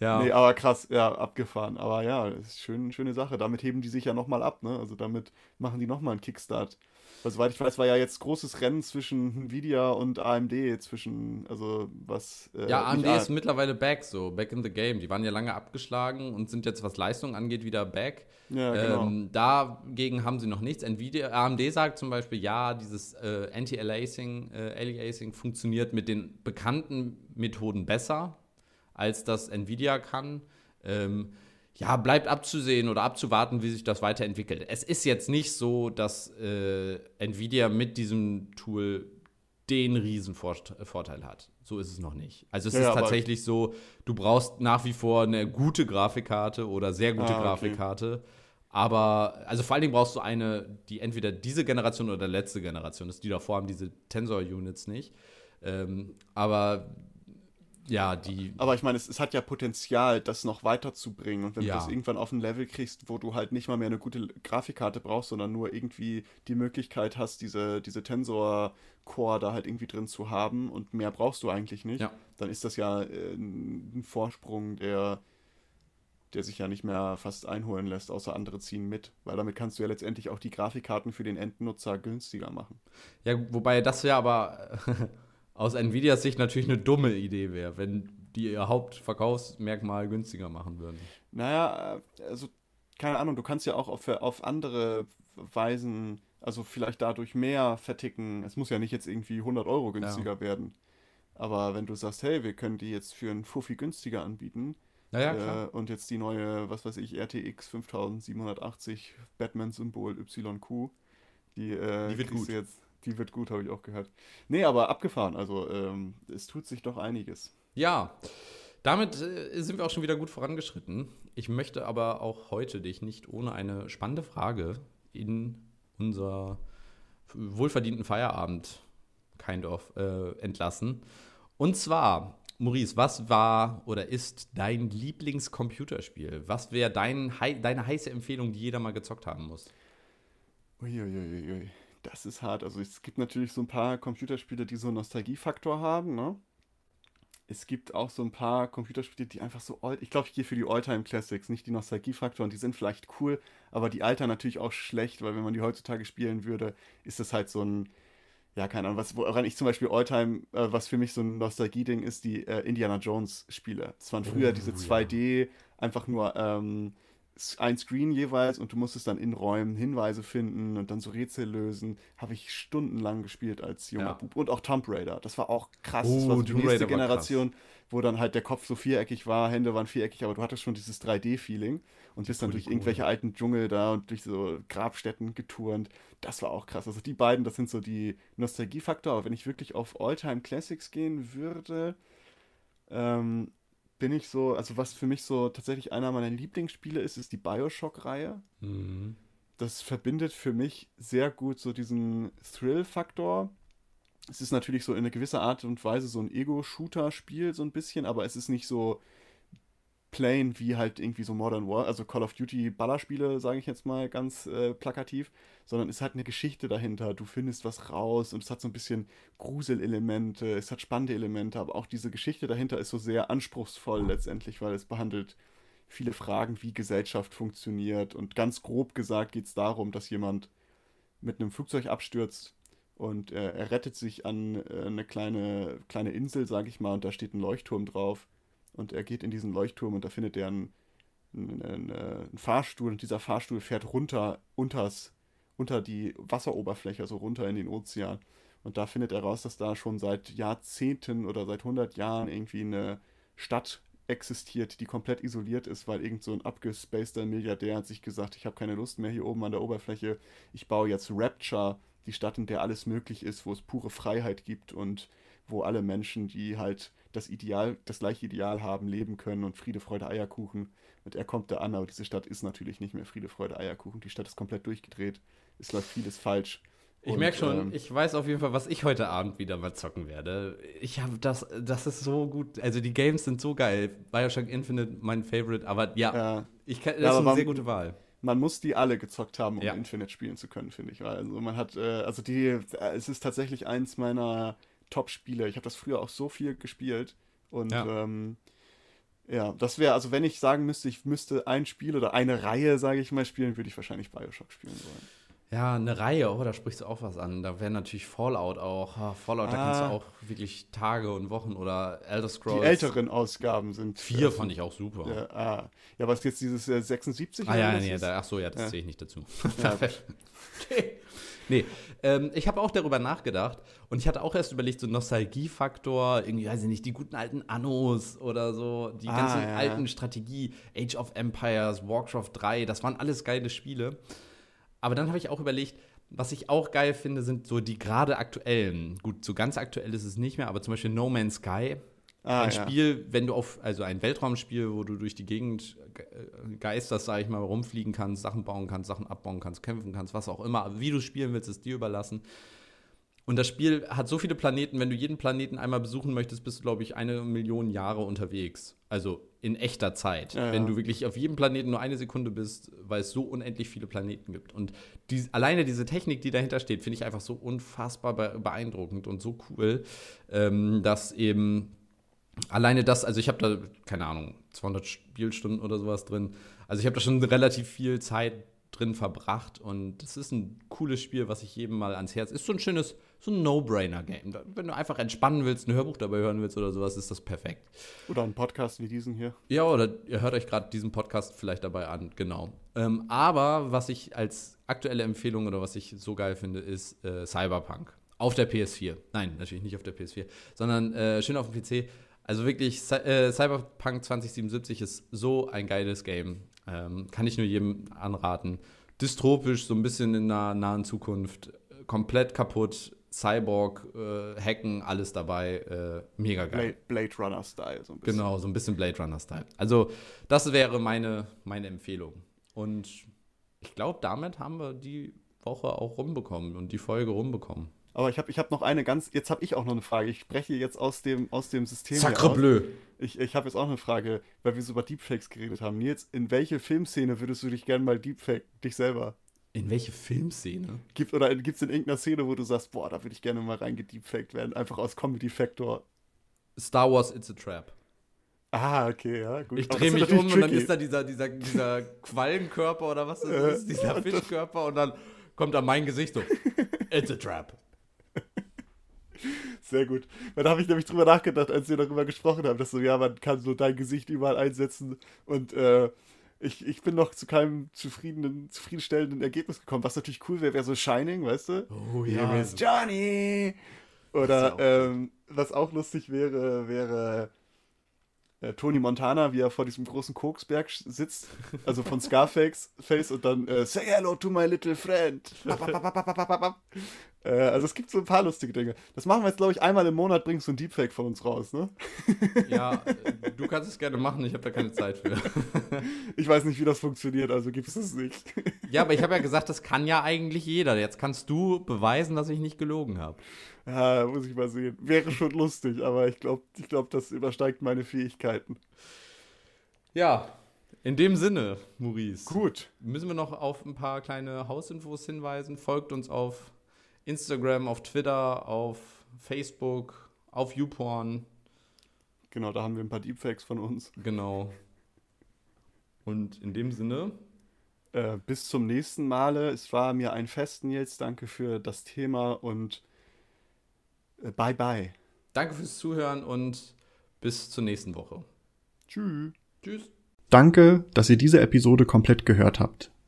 Ja. Nee, aber krass, ja, abgefahren. Aber ja, ist schön, schöne Sache. Damit heben die sich ja nochmal ab, ne? Also damit machen die nochmal einen Kickstart. Weil soweit ich weiß, war ja jetzt großes Rennen zwischen Nvidia und AMD, zwischen, also was. Äh, ja, AMD ist mittlerweile back, so, back in the game. Die waren ja lange abgeschlagen und sind jetzt, was Leistung angeht, wieder back. Ja, genau. Ähm, dagegen haben sie noch nichts. Nvidia, AMD sagt zum Beispiel, ja, dieses äh, Anti-Aliasing äh, Aliasing funktioniert mit den bekannten Methoden besser als das Nvidia kann. Ähm, ja, bleibt abzusehen oder abzuwarten, wie sich das weiterentwickelt. Es ist jetzt nicht so, dass äh, Nvidia mit diesem Tool den Riesenvorteil hat. So ist es noch nicht. Also es ja, ist tatsächlich so, du brauchst nach wie vor eine gute Grafikkarte oder sehr gute ah, Grafikkarte. Aber, also vor allen Dingen brauchst du eine, die entweder diese Generation oder letzte Generation ist. Die davor haben diese Tensor-Units nicht. Ähm, aber ja, die. Aber ich meine, es, es, hat ja Potenzial, das noch weiterzubringen. Und wenn ja. du das irgendwann auf ein Level kriegst, wo du halt nicht mal mehr eine gute Grafikkarte brauchst, sondern nur irgendwie die Möglichkeit hast, diese, diese Tensor-Core da halt irgendwie drin zu haben und mehr brauchst du eigentlich nicht, ja. dann ist das ja äh, ein Vorsprung, der, der sich ja nicht mehr fast einholen lässt, außer andere ziehen mit. Weil damit kannst du ja letztendlich auch die Grafikkarten für den Endnutzer günstiger machen. Ja, wobei das ja aber. aus Nvidias Sicht natürlich eine dumme Idee wäre, wenn die ihr Hauptverkaufsmerkmal günstiger machen würden. Naja, also keine Ahnung, du kannst ja auch auf, auf andere Weisen, also vielleicht dadurch mehr verticken. Es muss ja nicht jetzt irgendwie 100 Euro günstiger ja. werden. Aber wenn du sagst, hey, wir können die jetzt für einen Fuffi günstiger anbieten Naja, äh, und jetzt die neue, was weiß ich, RTX 5780 Batman-Symbol YQ, die, äh, Die wird gut. jetzt, die wird gut, habe ich auch gehört. Nee, aber abgefahren, also ähm, es tut sich doch einiges. Ja, damit äh, sind wir auch schon wieder gut vorangeschritten. Ich möchte aber auch heute dich nicht ohne eine spannende Frage in unser wohlverdienten Feierabend, kind of, äh, entlassen. Und zwar, Maurice, was war oder ist dein Lieblingscomputerspiel? Was wäre dein, deine heiße Empfehlung, die jeder mal gezockt haben muss? Uiuiuiui, das ist hart. Also es gibt natürlich so ein paar Computerspiele, die so einen Nostalgiefaktor haben, ne? Es gibt auch so ein paar Computerspiele, die einfach so old. Ich glaube, ich gehe für die Alltime Classics, nicht die Nostalgiefaktoren. Die sind vielleicht cool, aber die altern natürlich auch schlecht, weil wenn man die heutzutage spielen würde, ist das halt so ein, ja, keine Ahnung, was, woran ich zum Beispiel Alltime, äh, was für mich so ein Nostalgie-Ding ist, die äh, Indiana Jones-Spiele. Das waren früher Oh, diese ja. 2D, einfach nur ähm, ein Screen jeweils und du musstest dann in Räumen Hinweise finden und dann so Rätsel lösen. Habe ich stundenlang gespielt als junger Ja. Bub. Und auch Tomb Raider. Das war auch krass. Oh, das war so die Tomb nächste Raider Generation, wo dann halt der Kopf so viereckig war, Hände waren viereckig, aber du hattest schon dieses 3D-Feeling und bist dann durch Polygon. irgendwelche alten Dschungel da und durch so Grabstätten geturnt. Das war auch krass. Also die beiden, das sind so die Nostalgiefaktor. Aber wenn ich wirklich auf All-Time Classics gehen würde, ähm, bin ich so, also was für mich so tatsächlich einer meiner Lieblingsspiele ist, ist die Bioshock-Reihe. Mhm. Das verbindet für mich sehr gut so diesen Thrill-Faktor. Es ist natürlich so in einer gewisser Art und Weise so ein Ego-Shooter-Spiel, so ein bisschen, aber es ist nicht so plain wie halt irgendwie so Modern War, also Call of Duty Ballerspiele, sage ich jetzt mal ganz äh, plakativ, sondern es hat eine Geschichte dahinter. Du findest was raus und es hat so ein bisschen Gruselelemente, es hat spannende Elemente, aber auch diese Geschichte dahinter ist so sehr anspruchsvoll letztendlich, weil es behandelt viele Fragen, wie Gesellschaft funktioniert und ganz grob gesagt geht es darum, dass jemand mit einem Flugzeug abstürzt und äh, er rettet sich an äh, eine kleine, kleine Insel, sage ich mal, und da steht ein Leuchtturm drauf. Und er geht in diesen Leuchtturm und da findet er einen, einen, einen, äh, Fahrstuhl und dieser Fahrstuhl fährt runter unters, unter die Wasseroberfläche, also runter in den Ozean. Und da findet er raus, dass da schon seit Jahrzehnten oder seit 100 Jahren irgendwie eine Stadt existiert, die komplett isoliert ist, weil irgend so ein abgespaceter Milliardär hat sich gesagt, ich habe keine Lust mehr hier oben an der Oberfläche, ich baue jetzt Rapture, die Stadt, in der alles möglich ist, wo es pure Freiheit gibt und wo alle Menschen, die halt das Ideal, das gleiche Ideal haben, leben können und Friede, Freude, Eierkuchen. Und er kommt da an, aber diese Stadt ist natürlich nicht mehr Friede, Freude, Eierkuchen. Die Stadt ist komplett durchgedreht. Es läuft vieles falsch. Ich merke schon, ähm, ich weiß auf jeden Fall, was ich heute Abend wieder mal zocken werde. Ich habe das, das ist so gut. Also die Games sind so geil. Bioshock Infinite, mein Favorite, aber ja, äh, ich kann, das Ja, ist eine man- sehr gute Wahl. man muss die alle gezockt haben, um Ja. Infinite spielen zu können, finde ich. Also man hat, äh, also die, äh, es ist tatsächlich eins meiner Top-Spiele. Ich habe das früher auch so viel gespielt. Und Ja. ähm, ja, das wäre, also wenn ich sagen müsste, ich müsste ein Spiel oder eine Reihe, sage ich mal, spielen, würde ich wahrscheinlich Bioshock spielen wollen. Ja, eine Reihe, oh, da sprichst du auch was an. Da wäre natürlich Fallout auch. Ah, Fallout, da kannst du Ah. auch wirklich Tage und Wochen oder Elder Die Scrolls. älteren Ausgaben sind. Vier äh, fand ich auch super. Ja, ah. ja, was jetzt dieses äh, 76 Ah ja, nee, da, ach so, ja, das Ja. zähle ich nicht dazu. Ja. nee, ähm, ich habe auch darüber nachgedacht und ich hatte auch erst überlegt, so Nostalgiefaktor, irgendwie, weiß ich nicht, die guten alten Annos oder so, die Ah, ganzen ja. alten Strategie, Age of Empires, Warcraft 3, das waren alles geile Spiele. Aber dann habe ich auch überlegt, was ich auch geil finde, sind so die gerade aktuellen. Gut, so ganz aktuell ist es nicht mehr, aber zum Beispiel No Man's Sky. Ah, ein ja. Spiel, wenn du auf, also ein Weltraumspiel, wo du durch die Gegend ge- äh, geisterst, sag ich mal, rumfliegen kannst, Sachen bauen kannst, Sachen abbauen kannst, kämpfen kannst, was auch immer. Wie du spielen willst, ist dir überlassen. Und das Spiel hat so viele Planeten, wenn du jeden Planeten einmal besuchen möchtest, bist du, glaube ich, eine Million Jahre unterwegs. Also in echter Zeit. Ja, ja. Wenn du wirklich auf jedem Planeten nur eine Sekunde bist, weil es so unendlich viele Planeten gibt. Und die, alleine diese Technik, die dahinter steht, finde ich einfach so unfassbar be beeindruckend und so cool, ähm, dass eben alleine das, also ich habe da, keine Ahnung, 200 Spielstunden oder sowas drin. Also ich habe da schon relativ viel Zeit drin verbracht und es ist ein cooles Spiel, was ich jedem mal ans Herz. Ist so ein schönes, so ein No-Brainer-Game. Wenn du einfach entspannen willst, ein Hörbuch dabei hören willst oder sowas, ist das perfekt. Oder ein Podcast wie diesen hier. Ja, oder ihr hört euch gerade diesen Podcast vielleicht dabei an, genau. Ähm, aber was ich als aktuelle Empfehlung oder was ich so geil finde, ist äh, Cyberpunk. Auf der PS4. Nein, natürlich nicht auf der PS4, sondern äh, schön auf dem PC. Also wirklich, äh, Cyberpunk 2077 ist so ein geiles Game. Ähm, kann ich nur jedem anraten. Dystopisch, so ein bisschen in der nahen Zukunft. Komplett kaputt. Cyborg, äh, Hacken, alles dabei. Äh, mega geil. Blade, Blade Runner-Style. So genau, so ein bisschen Blade Runner-Style. Also, das wäre meine, meine Empfehlung. Und ich glaube, damit haben wir die Woche auch rumbekommen und die Folge rumbekommen. Aber ich habe ich hab noch eine ganz, jetzt habe ich auch noch eine Frage. Ich spreche jetzt aus dem, aus dem System. Sacre bleu. Ich, ich habe jetzt auch eine Frage, weil wir so über Deepfakes geredet haben. Nils, in welche Filmszene würdest du dich gerne mal Deepfake, dich selber? In welche Filmszene? Gibt, oder gibt es in irgendeiner Szene, wo du sagst, boah, da würde ich gerne mal reingedeepfaked werden, einfach aus Comedy-Factor? Star Wars It's a Trap. Ah, okay, ja, gut. Ich drehe mich um tricky. und dann ist da dieser, dieser, dieser Quallenkörper oder was das äh, ist, dieser Fischkörper und dann kommt da mein Gesicht so. It's a Trap. Sehr gut. Da habe ich nämlich drüber nachgedacht, als wir darüber gesprochen haben, dass so, ja, man kann so dein Gesicht überall einsetzen und äh, ich, ich bin noch zu keinem zufriedenen, zufriedenstellenden Ergebnis gekommen. Was natürlich cool wäre, wäre so Shining, weißt du? Oh ja. Hier ist Johnny! Oder ähm, was auch lustig wäre, wäre äh, Tony Montana, wie er vor diesem großen Koksberg sitzt, also von Scarface Face und dann äh, Say hello to my little friend. äh, also es gibt so ein paar lustige Dinge. Das machen wir jetzt, glaube ich, einmal im Monat bringst du ein Deepfake von uns raus, ne? ja, äh, du kannst es gerne machen, ich habe da keine Zeit für. ich weiß nicht, wie das funktioniert, also gibt es es nicht. ja, aber ich habe ja gesagt, das kann ja eigentlich jeder. Jetzt kannst du beweisen, dass ich nicht gelogen habe. Ja, muss ich mal sehen. Wäre schon lustig, aber ich glaube, ich glaub, das übersteigt meine Fähigkeiten. Ja, in dem Sinne, Maurice. Gut. Müssen wir noch auf ein paar kleine Hausinfos hinweisen. Folgt uns auf Instagram, auf Twitter, auf Facebook, auf YouPorn. Genau, da haben wir ein paar Deepfakes von uns. Genau. Und in dem Sinne. Äh, bis zum nächsten Male. Es war mir ein Fest, Nils. Danke für das Thema und äh, bye bye. Danke fürs Zuhören und bis zur nächsten Woche. Tschüss. Tschüss. Danke, dass ihr diese Episode komplett gehört habt.